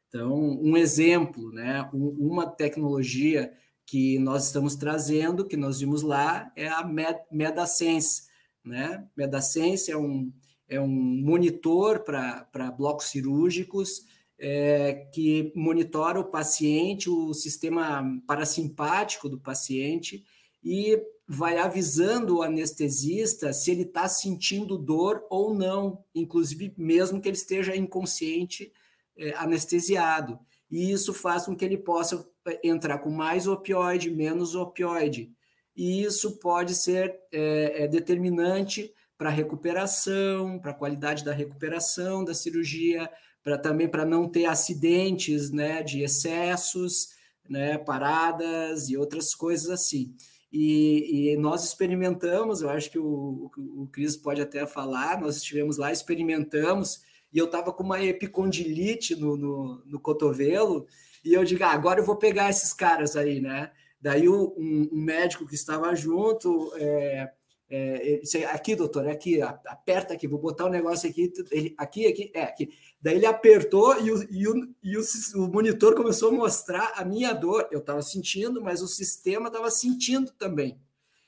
Então, um exemplo, né? uma tecnologia que nós estamos trazendo, que nós vimos lá, é a MedaSense. Né? MedaSense é um, é um monitor para blocos cirúrgicos é, que monitora o paciente, o sistema parasimpático do paciente, e vai avisando o anestesista se ele está sentindo dor ou não, inclusive mesmo que ele esteja inconsciente, é, anestesiado. E isso faz com que ele possa entrar com mais opioide, menos opioide. E isso pode ser é, é determinante para a recuperação, para a qualidade da recuperação da cirurgia, para também para não ter acidentes né, de excessos, né, paradas e outras coisas assim. E, e, nós experimentamos, eu acho que o, o, Cris pode até falar, nós estivemos lá, experimentamos, e eu estava com uma epicondilite no, no, no, cotovelo, e eu digo, ah, agora eu vou pegar esses caras aí, né? Daí um, um médico que estava junto, é, é, aqui, doutor, é aqui, aperta aqui, vou botar o um negócio aqui, ele, aqui, aqui, é aqui. Daí ele apertou e, o, e, o, e o, o monitor começou a mostrar a minha dor. Eu estava sentindo, mas o sistema estava sentindo também.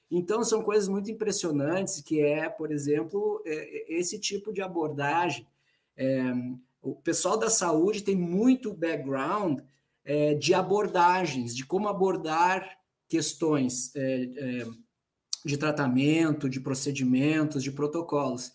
Então, são coisas muito impressionantes, que é, por exemplo, é, é, esse tipo de abordagem. É, o pessoal da saúde tem muito background é, de abordagens, de como abordar questões é, é, de tratamento, de procedimentos, de protocolos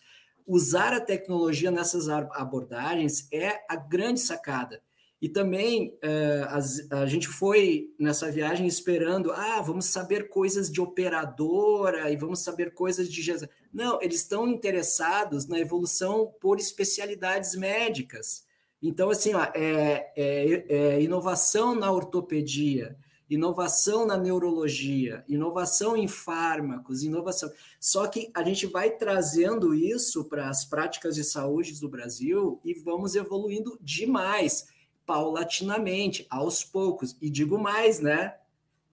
usar a tecnologia nessas abordagens é a grande sacada. E também uh, a, gente foi nessa viagem esperando, ah, vamos saber coisas de operadora e vamos saber coisas de. Não, eles estão interessados na evolução por especialidades médicas. Então, assim, ó, é, é, é inovação na ortopedia, inovação na neurologia, inovação em fármacos, inovação. Só que a gente vai trazendo isso para as práticas de saúde do Brasil e vamos evoluindo demais, paulatinamente, aos poucos. E digo mais, né?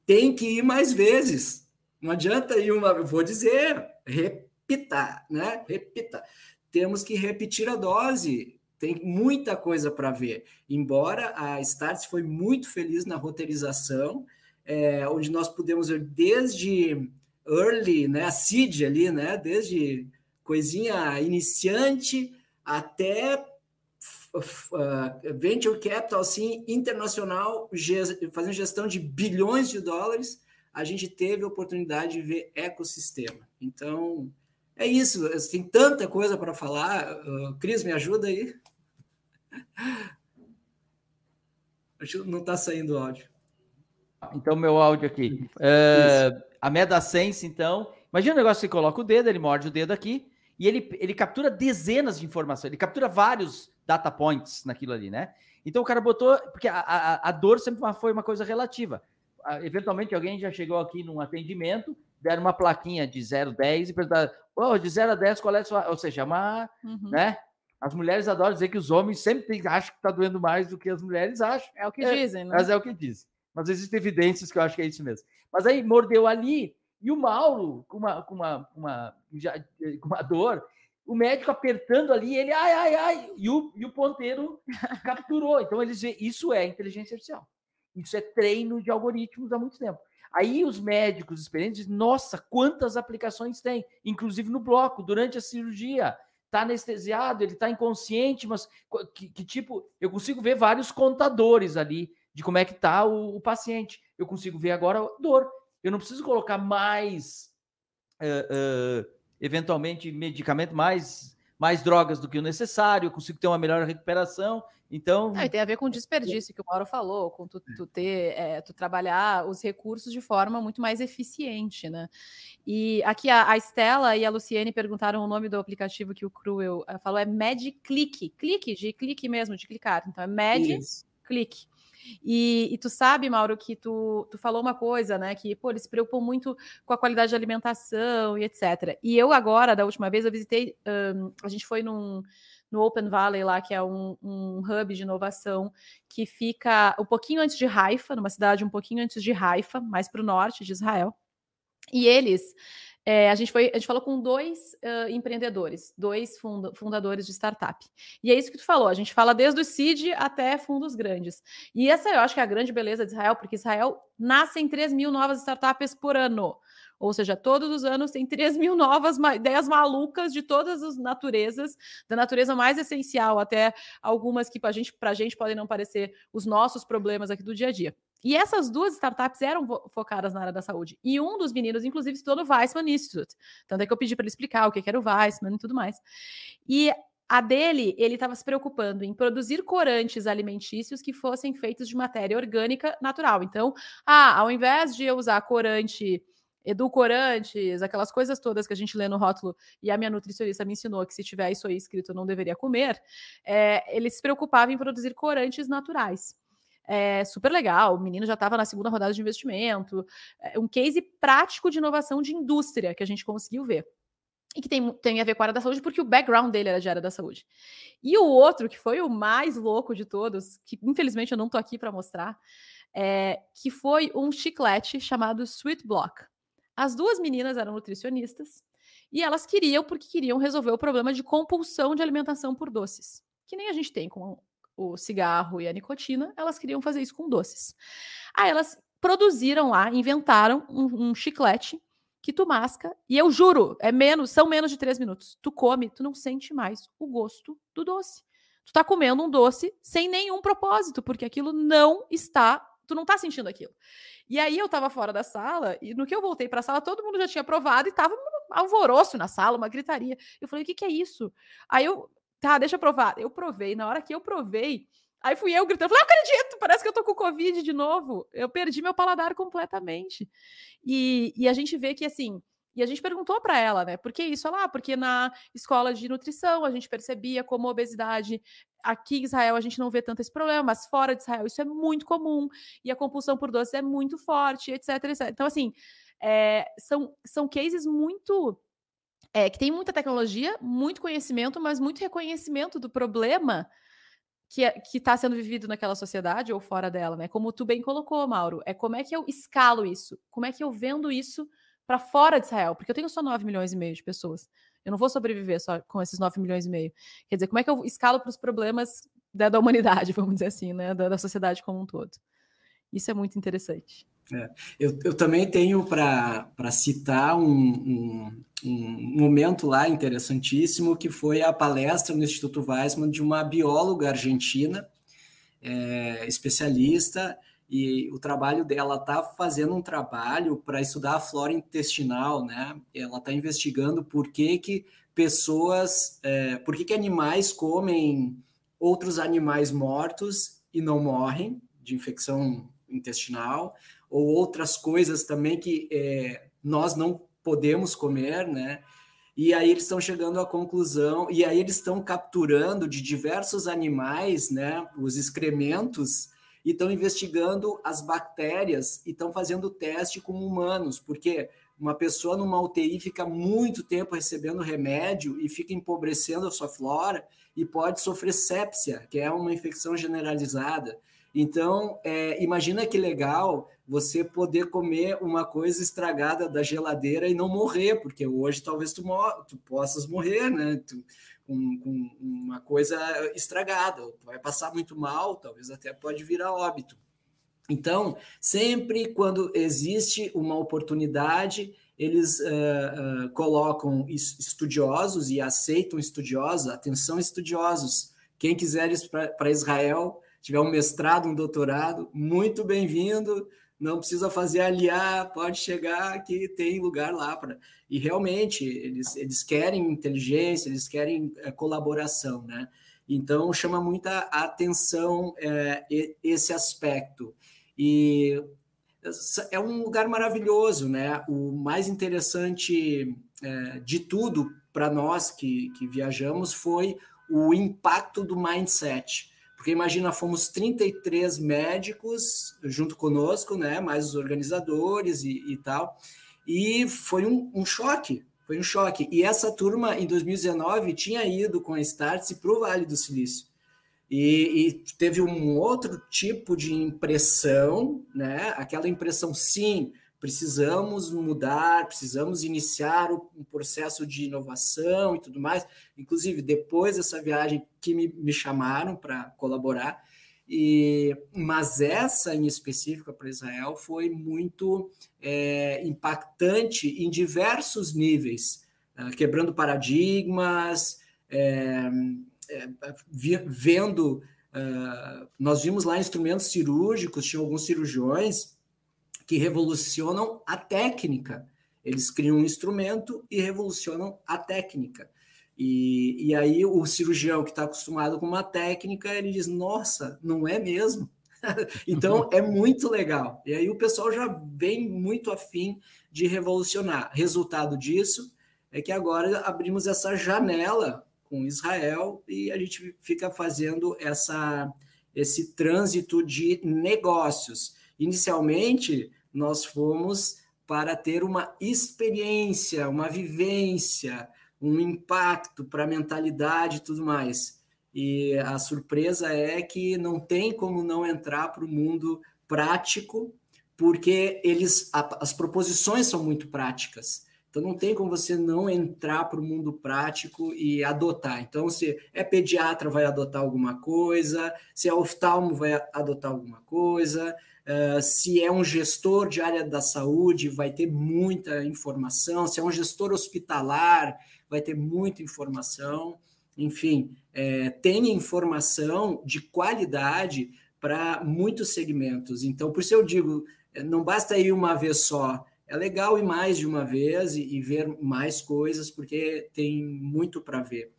Tem que ir mais vezes. Não adianta ir uma. Vou dizer, repita, né? Repita. Temos que repetir a dose. Tem muita coisa para ver. Embora a Starts foi muito feliz na roteirização, é, onde nós pudemos ver desde early, né, a seed ali, né, desde coisinha iniciante até uh, venture capital assim internacional, fazendo gestão de bilhões de dólares, a gente teve a oportunidade de ver ecossistema. Então, é isso. Tem tanta coisa para falar. Uh, Cris, me ajuda aí. Não está saindo o áudio. Então, meu áudio aqui. Uh, a MetaSense, então. Imagina o negócio que você coloca o dedo, ele morde o dedo aqui, e ele, ele captura dezenas de informações, ele captura vários data points naquilo ali, né? Então o cara botou, porque a, a, a dor sempre foi uma coisa relativa. Eventualmente alguém já chegou aqui num atendimento, deram uma plaquinha de 0 a 10 e perguntaram, oh, de 0 a 10, qual é a sua. Ou seja, uma. Uhum. Né? As mulheres adoram dizer que os homens sempre acham que está doendo mais do que as mulheres acham. É o que é, dizem, né? Mas é o que dizem. Mas existem evidências que eu acho que é isso mesmo. Mas aí mordeu ali, e o Mauro, com uma, com uma, uma, já, com uma dor, o médico apertando ali, ele, ai, ai, ai, e o, e o ponteiro *laughs* capturou. Então, eles isso é inteligência artificial. Isso é treino de algoritmos há muito tempo. Aí os médicos experientes dizem, nossa, quantas aplicações tem, inclusive no bloco, durante a cirurgia. Está anestesiado, ele está inconsciente, mas que, que, tipo, eu consigo ver vários contadores ali de como é que está o, o paciente. Eu consigo ver agora a dor. Eu não preciso colocar mais, uh, uh, eventualmente, medicamento, mais, mais drogas do que o necessário, eu consigo ter uma melhor recuperação. Então. É, tem a ver com o desperdício que o Mauro falou, com tu, tu ter, é, tu trabalhar os recursos de forma muito mais eficiente, né? E aqui a, a Estela e a Luciene perguntaram o nome do aplicativo que o Cruel falou, é MedClick. Clique, de clique mesmo, de clicar. Então é MedClick. E, e, tu sabe, Mauro, que tu, tu falou uma coisa, né? Que, pô, eles se preocupam muito com a qualidade de alimentação e etc. E eu agora, da última vez, eu visitei, um, a gente foi num, no Open Valley lá, que é um, um hub de inovação que fica um pouquinho antes de Haifa, numa cidade um pouquinho antes de Haifa, mais para o norte de Israel. E eles é, a, gente foi, a gente falou com dois uh, empreendedores, dois funda fundadores de startup. E é isso que tu falou, a gente fala desde o seed até fundos grandes. E essa eu acho que é a grande beleza de Israel, porque Israel nasce em 3 mil novas startups por ano. Ou seja, todos os anos tem 3 mil novas ideias malucas de todas as naturezas, da natureza mais essencial até algumas que para gente, a gente podem não parecer os nossos problemas aqui do dia a dia. E essas duas startups eram focadas na área da saúde. E um dos meninos, inclusive, estudou no Weissman Institute. Tanto é que eu pedi para ele explicar o que era o Weissman e tudo mais. E a dele, ele estava se preocupando em produzir corantes alimentícios que fossem feitos de matéria orgânica natural. Então, ah, ao invés de eu usar corante edulcorantes, aquelas coisas todas que a gente lê no rótulo, e a minha nutricionista me ensinou que se tiver isso aí escrito eu não deveria comer, é, ele se preocupava em produzir corantes naturais é, super legal. O menino já estava na segunda rodada de investimento. É um case prático de inovação de indústria que a gente conseguiu ver. E que tem, tem a ver com a área da saúde, porque o background dele era de área da saúde. E o outro, que foi o mais louco de todos, que infelizmente eu não estou aqui para mostrar, é, que foi um chiclete chamado Sweet Block. As duas meninas eram nutricionistas e elas queriam, porque queriam resolver o problema de compulsão de alimentação por doces, que nem a gente tem com o cigarro e a nicotina, elas queriam fazer isso com doces. Aí elas produziram lá, inventaram um, um chiclete que tu masca, e eu juro, é menos, são menos de três minutos. Tu come, tu não sente mais o gosto do doce. Tu tá comendo um doce sem nenhum propósito, porque aquilo não está, tu não tá sentindo aquilo. E aí eu tava fora da sala, e no que eu voltei para a sala, todo mundo já tinha provado e tava um alvoroço na sala, uma gritaria. Eu falei: "O que que é isso?" Aí eu Tá, deixa eu provar. Eu provei. Na hora que eu provei, aí fui eu gritando, falei, eu acredito, parece que eu tô com Covid de novo. Eu perdi meu paladar completamente. E, e a gente vê que, assim, e a gente perguntou para ela, né? Por que isso? Lá, ah, porque na escola de nutrição a gente percebia como obesidade. Aqui em Israel a gente não vê tanto esse problema, mas fora de Israel isso é muito comum. E a compulsão por doce é muito forte, etc. etc. Então, assim, é, são, são cases muito é, que tem muita tecnologia, muito conhecimento, mas muito reconhecimento do problema que é, está sendo vivido naquela sociedade ou fora dela, né? Como tu bem colocou, Mauro, é como é que eu escalo isso? Como é que eu vendo isso para fora de Israel, porque eu tenho só 9 milhões e meio de pessoas. Eu não vou sobreviver só com esses 9 milhões e meio. Quer dizer, como é que eu escalo para os problemas da, da, humanidade, *laughs* vamos dizer assim, né? Da, da, sociedade como um todo. Isso é muito interessante. É. Eu, eu também tenho para citar um, um, um, momento lá interessantíssimo, que foi a palestra no Instituto Weizmann de uma bióloga argentina, é, especialista, e o trabalho dela está fazendo um trabalho para estudar a flora intestinal, né? Ela está investigando por que, que pessoas, é, por que, que animais comem outros animais mortos e não morrem de infecção intestinal, ou outras coisas também que é, nós não podemos comer, né? E aí eles estão chegando à conclusão, e aí eles estão capturando de diversos animais, né, os excrementos e estão investigando as bactérias e estão fazendo teste com humanos, porque uma pessoa numa UTI fica muito tempo recebendo remédio e fica empobrecendo a sua flora e pode sofrer sepsia, que é uma infecção generalizada. Então, é, imagina que legal você poder comer uma coisa estragada da geladeira e não morrer, porque hoje talvez tu, tu possas morrer, né? Tu, com, com uma coisa estragada, vai passar muito mal, talvez até pode virar óbito. Então, sempre quando existe uma oportunidade, eles uh, uh, colocam estudiosos e aceitam estudiosos, atenção estudiosos, quem quiser ir para Israel, tiver um mestrado, um doutorado, muito bem-vindo, não precisa fazer aliar, pode chegar que tem lugar lá para. E realmente eles, eles querem inteligência, eles querem é, colaboração, né? Então chama muita atenção é, esse aspecto. E é um lugar maravilhoso, né? O mais interessante é, de tudo para nós que, que viajamos foi o impacto do mindset porque imagina, fomos 33 médicos junto conosco, né? Mais os organizadores e, e tal. E foi um, um, choque, foi um choque. E essa turma, em 2019, tinha ido com a Startse para o Vale do Silício. E, e, teve um outro tipo de impressão, né? Aquela impressão, sim, precisamos mudar, precisamos iniciar um processo de inovação e tudo mais. Inclusive, depois dessa viagem que me, me chamaram para colaborar, e, mas essa em específico para Israel foi muito é, impactante em diversos níveis, uh, quebrando paradigmas, é, é, vendo. Uh, nós vimos lá instrumentos cirúrgicos, tinha alguns cirurgiões que revolucionam a técnica. Eles criam um instrumento e revolucionam a técnica. E, e aí o cirurgião que está acostumado com uma técnica, ele diz, nossa, não é mesmo? *laughs* então é muito legal. E aí o pessoal já vem muito afim de revolucionar. Resultado disso é que agora abrimos essa janela com Israel e a gente fica fazendo essa, esse trânsito de negócios. Inicialmente, nós fomos para ter uma experiência, uma vivência, um impacto para a mentalidade e tudo mais. E a surpresa é que não tem como não entrar para o mundo prático, porque eles a, as proposições são muito práticas. Então não tem como você não entrar para o mundo prático e adotar. Então, se é pediatra, vai adotar alguma coisa, se é oftalmo, vai adotar alguma coisa, Uh, se é um gestor de área da saúde, vai ter muita informação. Se é um gestor hospitalar, vai ter muita informação. Enfim, é, tem informação de qualidade para muitos segmentos. Então, por isso eu digo, é, não basta ir uma vez só. É legal ir mais de uma vez e, e ver mais coisas, porque tem muito para ver.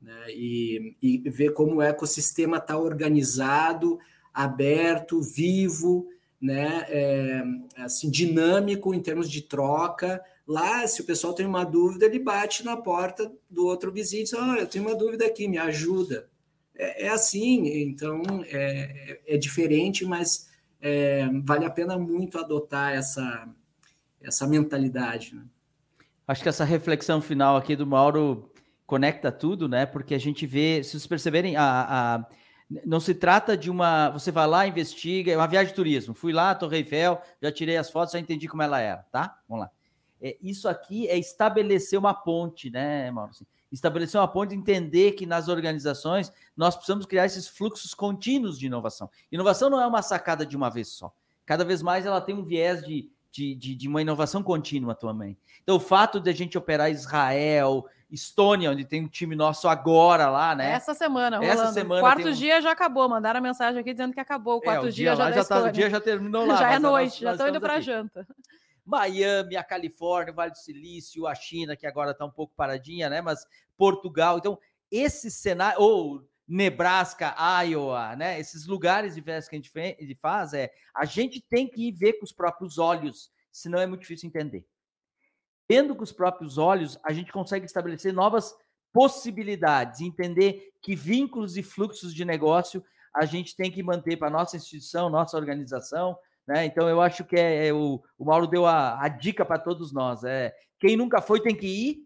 Né? E, e ver como o ecossistema está organizado, aberto, vivo, né, é, assim, dinâmico em termos de troca. Lá, se o pessoal tem uma dúvida, ele bate na porta do outro vizinho e diz: oh, eu tenho uma dúvida aqui, me ajuda. É, é assim, então é, é diferente, mas é, vale a pena muito adotar essa, essa mentalidade. Né? Acho que essa reflexão final aqui do Mauro conecta tudo, né? Porque a gente vê, se vocês perceberem, a, a não se trata de uma. Você vai lá, investiga, é uma viagem de turismo. Fui lá, Torre Eiffel, já tirei as fotos, já entendi como ela era, tá? Vamos lá. é, isso aqui é estabelecer uma ponte, né, Maurício? Estabelecer uma ponte, entender que nas organizações nós precisamos criar esses fluxos contínuos de inovação. Inovação não é uma sacada de uma vez só. Cada vez mais ela tem um viés de, de, de, de uma inovação contínua também. Então, o fato de a gente operar Israel, Estônia, onde tem um time nosso agora lá, né? Essa semana, rolando. Essa semana. O quarto um... dia já acabou. Mandaram a mensagem aqui dizendo que acabou. O quarto é, o dia, dia, já, já tá, O dia já terminou *laughs* lá. já é noite, já estão indo para janta. Miami, a Califórnia, o Vale do Silício, a China, que agora está um pouco paradinha, né? Mas Portugal. Então, esse cenário, ou Nebraska, Iowa, né? Esses lugares de festa que a gente faz, é a gente tem que ir ver com os próprios olhos, senão é muito difícil entender. Vendo com os próprios olhos, a gente consegue estabelecer novas possibilidades, entender que vínculos e fluxos de negócio a gente tem que manter para nossa instituição, nossa organização, né? Então, eu acho que é, é o, o Mauro deu a, a dica para todos nós. É, quem nunca foi tem que ir,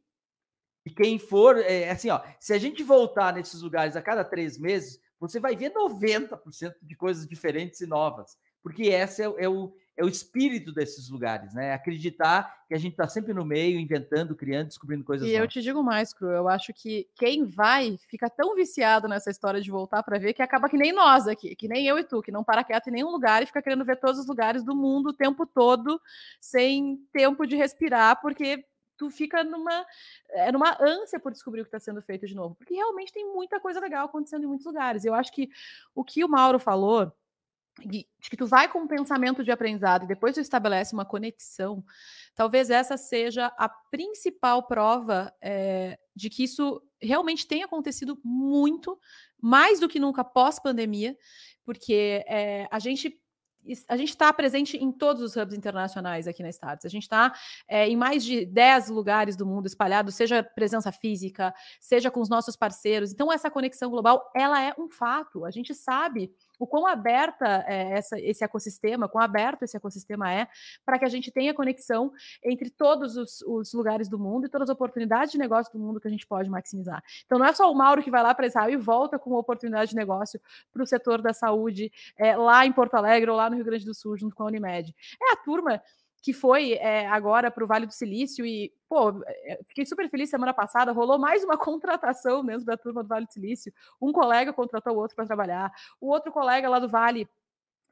e quem for, é, é assim, ó, se a gente voltar nesses lugares a cada três meses, você vai ver 90% de coisas diferentes e novas, porque esse é, é, o, é o espírito desses lugares, né? Acreditar que a gente está sempre no meio, inventando, criando, descobrindo coisas e novas. Eu te digo mais, Cru, eu acho que quem vai fica tão viciado nessa história de voltar para ver que acaba que nem nós aqui, que nem eu e tu, que não para quieto em nenhum lugar e fica querendo ver todos os lugares do mundo o tempo todo, sem tempo de respirar, porque tu fica numa, é, numa ânsia por descobrir o que está sendo feito de novo, porque realmente tem muita coisa legal acontecendo em muitos lugares. Eu acho que o que o Mauro falou de que tu vai com um pensamento de aprendizado e depois tu estabelece uma conexão, talvez essa seja a principal prova é, de que isso realmente tem acontecido muito, mais do que nunca pós-pandemia, porque é, a gente a gente está presente em todos os hubs internacionais aqui na Starts. A gente está é, em mais de 10 lugares do mundo espalhados, seja presença física, seja com os nossos parceiros. Então, essa conexão global, ela é um fato. A gente sabe o quão aberta é essa, esse ecossistema, quão aberto esse ecossistema é, para que a gente tenha conexão entre todos os, os, lugares do mundo e todas as oportunidades de negócio do mundo que a gente pode maximizar. Então, não é só o Mauro que vai lá para Israel e volta com uma oportunidade de negócio para o setor da saúde é, lá em Porto Alegre ou lá no Rio Grande do Sul, junto com a Unimed. É a turma que foi é, agora para o Vale do Silício e, pô, é, fiquei super feliz semana passada, rolou mais uma *laughs* contratação dentro da turma do Vale do Silício. Um colega contratou o outro para trabalhar, o outro colega lá do Vale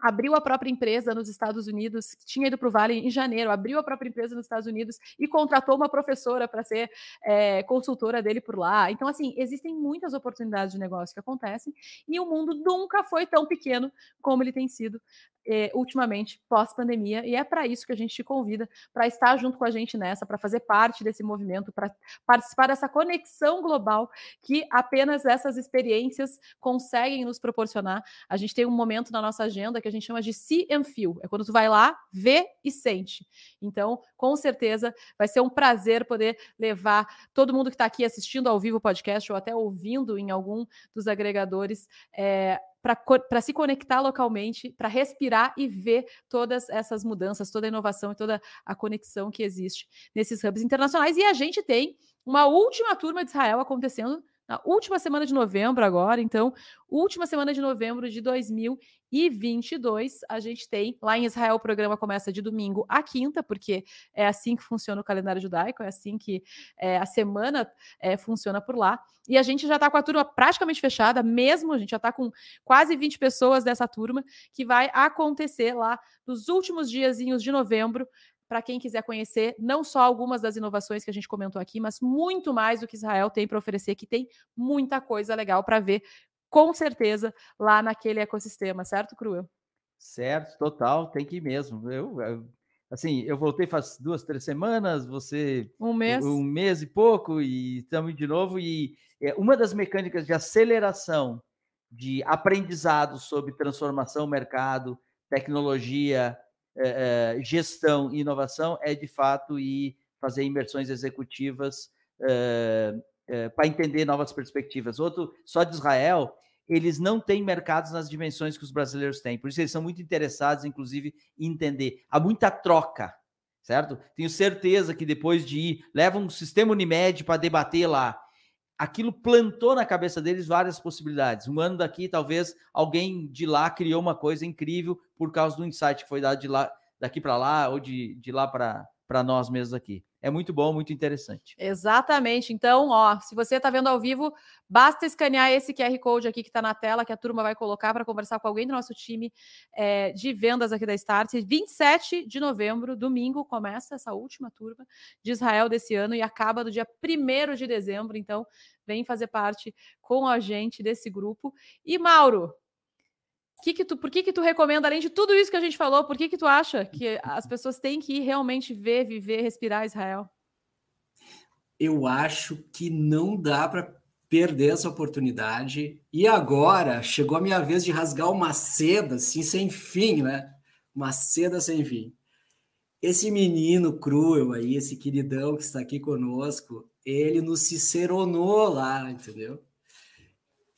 abriu a própria empresa nos Estados Unidos, tinha ido para o Vale em janeiro, abriu a própria empresa nos Estados Unidos e contratou uma professora para ser é, consultora dele por lá. Então, assim, existem muitas oportunidades de negócio que acontecem e o mundo nunca foi tão pequeno como ele tem sido eh, ultimamente, pós-pandemia, e é para isso que a gente te convida, para estar junto com a gente nessa, para fazer parte desse movimento, para participar dessa conexão global que apenas essas experiências conseguem nos proporcionar. A gente tem um momento na nossa agenda que a gente chama de see and feel, é quando tu vai lá, vê e sente. Então, com certeza, vai ser um prazer poder levar todo mundo que está aqui assistindo ao vivo o podcast ou até ouvindo em algum dos agregadores é, para se conectar localmente, para respirar e ver todas essas mudanças, toda a inovação e toda a conexão que existe nesses hubs internacionais. E a gente tem uma última turma de Israel acontecendo na última semana de novembro agora, então, última semana de novembro de 2022, a gente tem lá em Israel o programa começa de domingo a quinta, porque é assim que funciona o calendário judaico, é assim que é, a semana é, funciona por lá. E a gente já está com a turma praticamente fechada, mesmo, a gente já está com quase 20 pessoas dessa turma, que vai acontecer lá nos últimos diazinhos de novembro, para quem quiser conhecer não só algumas das inovações que a gente comentou aqui, mas muito mais do que Israel tem para oferecer, que tem muita coisa legal para ver, com certeza, lá naquele ecossistema, certo, Cruel? Certo, total, tem que ir mesmo. Eu, eu, assim, eu voltei faz duas, três semanas, você um mês, um mês e pouco e estamos de novo e é, uma das mecânicas de aceleração de aprendizado sobre transformação, mercado, tecnologia, é, gestão e inovação é, de fato, ir fazer imersões executivas é, é, para entender novas perspectivas. Outro, só de Israel, eles não têm mercados nas dimensões que os brasileiros têm. Por isso, eles são muito interessados, inclusive, em entender. Há muita troca, certo? Tenho certeza que depois de ir, levam um sistema Unimed para debater lá aquilo plantou na cabeça deles várias possibilidades. Um ano daqui, talvez alguém de lá criou uma coisa incrível por causa do insight que foi dado de lá daqui para lá ou de, de lá para para nós mesmos aqui. É muito bom, muito interessante. Exatamente. Então, ó, se você está vendo ao vivo, basta escanear esse QR Code aqui que está na tela, que a turma vai colocar para conversar com alguém do nosso time é, de vendas aqui da Start. 27 de novembro, domingo, começa essa última turma de Israel desse ano e acaba no dia 1 de dezembro. Então, vem fazer parte com a gente desse grupo. E, Mauro, que que tu, por que, que tu recomenda, além de tudo isso que a gente falou, por que, que tu acha que as pessoas têm que ir realmente ver, viver, respirar Israel? Eu acho que não dá para perder essa oportunidade. E agora chegou a minha vez de rasgar uma seda assim, sem fim, né? Uma seda sem fim. Esse menino cruel aí, esse queridão que está aqui conosco, ele nos ciceronou lá, entendeu?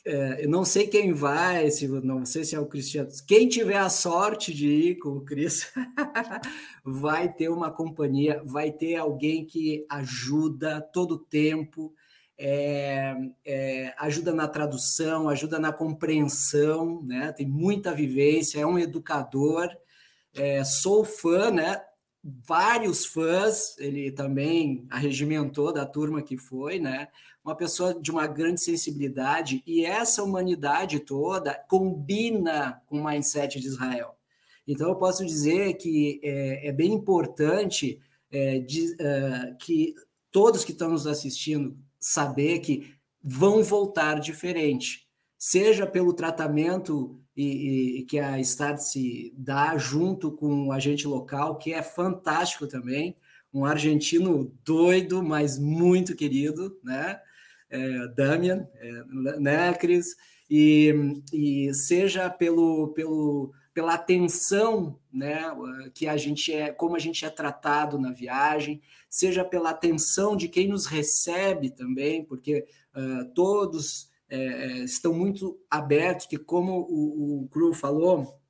É, eu não sei quem vai, se, não sei se é o Cristiano. Quem tiver a sorte de ir com o Cris, *laughs* vai ter uma companhia, vai ter alguém que ajuda todo o tempo, é, é, ajuda na tradução, ajuda na compreensão, né? Tem muita vivência, é um educador. É, sou fã, né? Vários fãs, ele também arregimentou da turma que foi, né? uma pessoa de uma grande sensibilidade, e essa humanidade toda combina com o mindset de Israel. Então, eu posso dizer que é, é bem importante é, de, é, que todos que estão nos assistindo saber que vão voltar diferente, seja pelo tratamento e, e, que a se dá junto com o agente local, que é fantástico também, um argentino doido, mas muito querido, né? é, Damian, é, né, Cris? E, e seja pelo, pelo, pela atenção né, que a gente é, como a gente é tratado na viagem, seja pela atenção de quem nos recebe também, porque uh, todos é, estão muito abertos, que como o, o falou,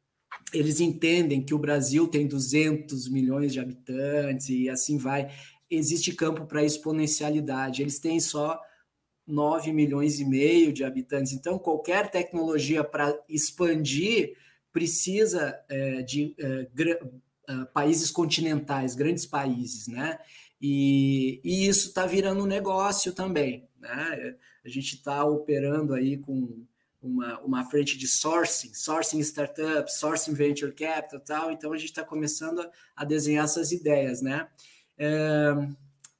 eles entendem que o Brasil tem 200 milhões de habitantes e assim vai. Existe campo para exponencialidade. Eles têm só 9 milhões e meio de habitantes. Então, qualquer tecnologia para expandir precisa é, de é, é, países continentais, grandes países, né? E, e isso está virando um negócio também, né? A gente está operando aí com uma, uma frente de sourcing, sourcing startups, sourcing venture capital tal, então a gente está começando a, a, desenhar essas ideias, né? É,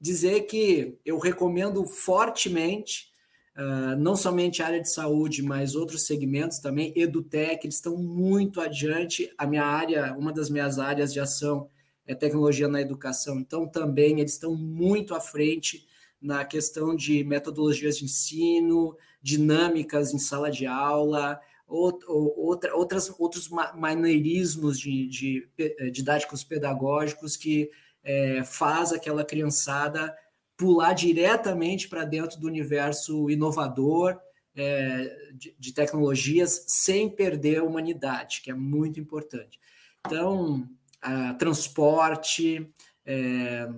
dizer que eu recomendo fortemente, uh, não somente a área de saúde, mas outros segmentos também, EduTech, eles estão muito adiante. A minha área, uma das minhas áreas de ação é tecnologia na educação, então também eles estão muito à frente na questão de metodologias de ensino, dinâmicas em sala de aula, outra, outras, outros maneirismos de, de, de didáticos pedagógicos que é, faz aquela criançada pular diretamente para dentro do universo inovador é, de, de, tecnologias sem perder a humanidade, que é muito importante. Então, transporte, é,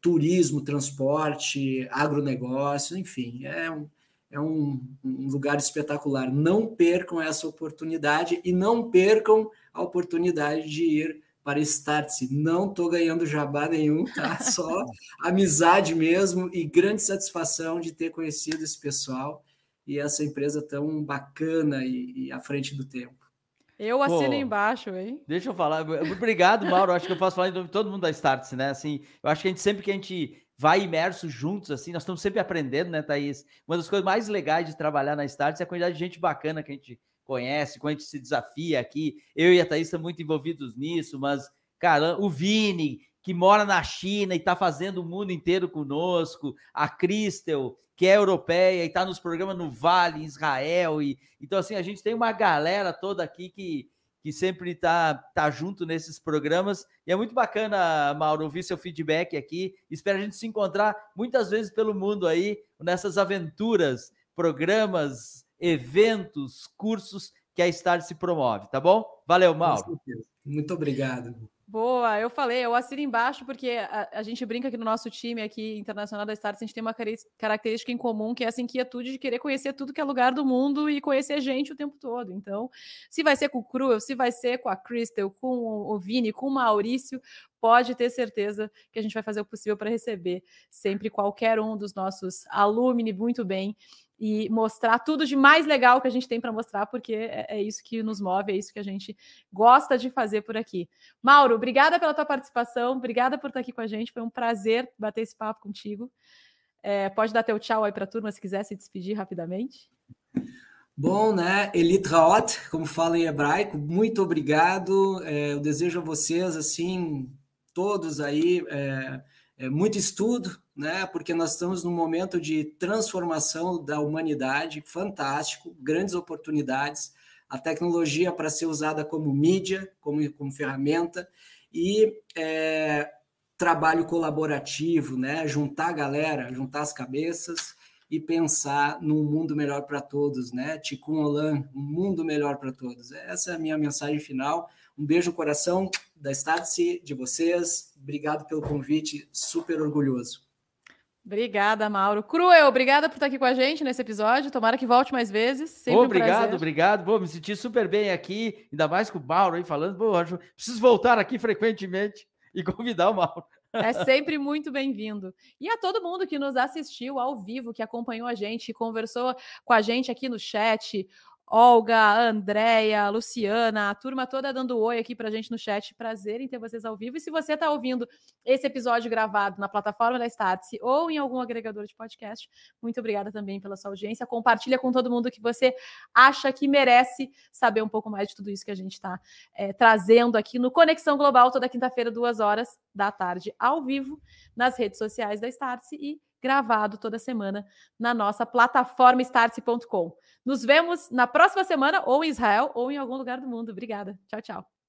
turismo, transporte, agronegócio, enfim, é um, é um, um lugar espetacular. Não percam essa oportunidade e não percam a oportunidade de ir para Start-se. Não estou ganhando jabá nenhum, tá? *laughs* Só amizade mesmo e grande satisfação de ter conhecido esse pessoal e essa empresa tão bacana e, e à frente do tempo. Eu assino Pô, embaixo, hein? Deixa eu falar. Obrigado, Mauro. Acho que eu posso falar em nome de todo mundo da Startse, né? Assim, eu acho que a gente sempre que a gente vai imerso juntos, assim, nós estamos sempre aprendendo, né, Thaís? Uma das coisas mais legais de trabalhar na Startse é a quantidade de gente bacana que a gente conhece, quando a gente se desafia aqui. Eu e a Thaís estamos muito envolvidos nisso, mas, cara, o Vini, que mora na China e está fazendo o mundo inteiro conosco, a Cristel, que é europeia e está nos programas no Vale, em Israel. E, então, assim, a gente tem uma galera toda aqui que, que sempre está tá junto nesses programas. E é muito bacana, Mauro, ouvir seu feedback aqui. Espero a gente se encontrar muitas vezes pelo mundo aí, nessas aventuras, programas, eventos, cursos que a Start se promove, tá bom? Valeu, Mauro. Muito obrigado. Boa, eu falei, eu assino embaixo porque a, a, gente brinca aqui no nosso time aqui internacional da Stars, a gente tem uma característica em comum que é essa inquietude de querer conhecer tudo que é lugar do mundo e conhecer gente o tempo todo. Então, se vai ser com o Cruel, se vai ser com a Crystal, com o Vini, com o Maurício, pode ter certeza que a gente vai fazer o possível para receber sempre qualquer um dos nossos alumni muito bem e mostrar tudo de mais legal que a gente tem para mostrar, porque é, é, isso que nos move, é isso que a gente gosta de fazer por aqui. Mauro, obrigada pela tua participação, obrigada por estar aqui com a gente, foi um prazer bater esse papo contigo. É, pode dar teu tchau aí para a turma se quiser se despedir rapidamente. Bom, né? Elitraot, como fala em hebraico, muito obrigado. É, eu desejo a vocês, assim, todos aí, é, é, muito estudo, né? Porque nós estamos num momento de transformação da humanidade, fantástico, grandes oportunidades, a tecnologia para ser usada como mídia, como, como ferramenta, e é, trabalho colaborativo, né? Juntar a galera, juntar as cabeças e pensar num mundo melhor para todos, né? Tikkun Olam, um mundo melhor para todos. Essa é a minha mensagem final. Um beijo no coração da Startse, de vocês. Obrigado pelo convite, super orgulhoso. Obrigada, Mauro. Cruel, obrigada por estar aqui com a gente nesse episódio. Tomara que volte mais vezes. Sempre obrigado, um obrigado. Vou me sentir super bem aqui, ainda mais com o Mauro aí falando. Pô, preciso voltar aqui frequentemente e convidar o Mauro. É *laughs* sempre muito bem-vindo. E a todo mundo que nos assistiu ao vivo, que acompanhou a gente, conversou com a gente aqui no chat. Olga, Andréia, Luciana, a turma toda dando oi aqui pra gente no chat. Prazer em ter vocês ao vivo. E se você está ouvindo esse episódio gravado na plataforma da Startse ou em algum agregador de podcast, muito obrigada também pela sua audiência. Compartilha com todo mundo que você acha que merece saber um pouco mais de tudo isso que a gente está é, eh, trazendo aqui no Conexão Global, toda quinta-feira, duas horas da tarde, ao vivo, nas redes sociais da Startse e gravado toda semana na nossa plataforma startse.com. Nos vemos na próxima semana, ou em Israel, ou em algum lugar do mundo. Obrigada. Tchau, tchau.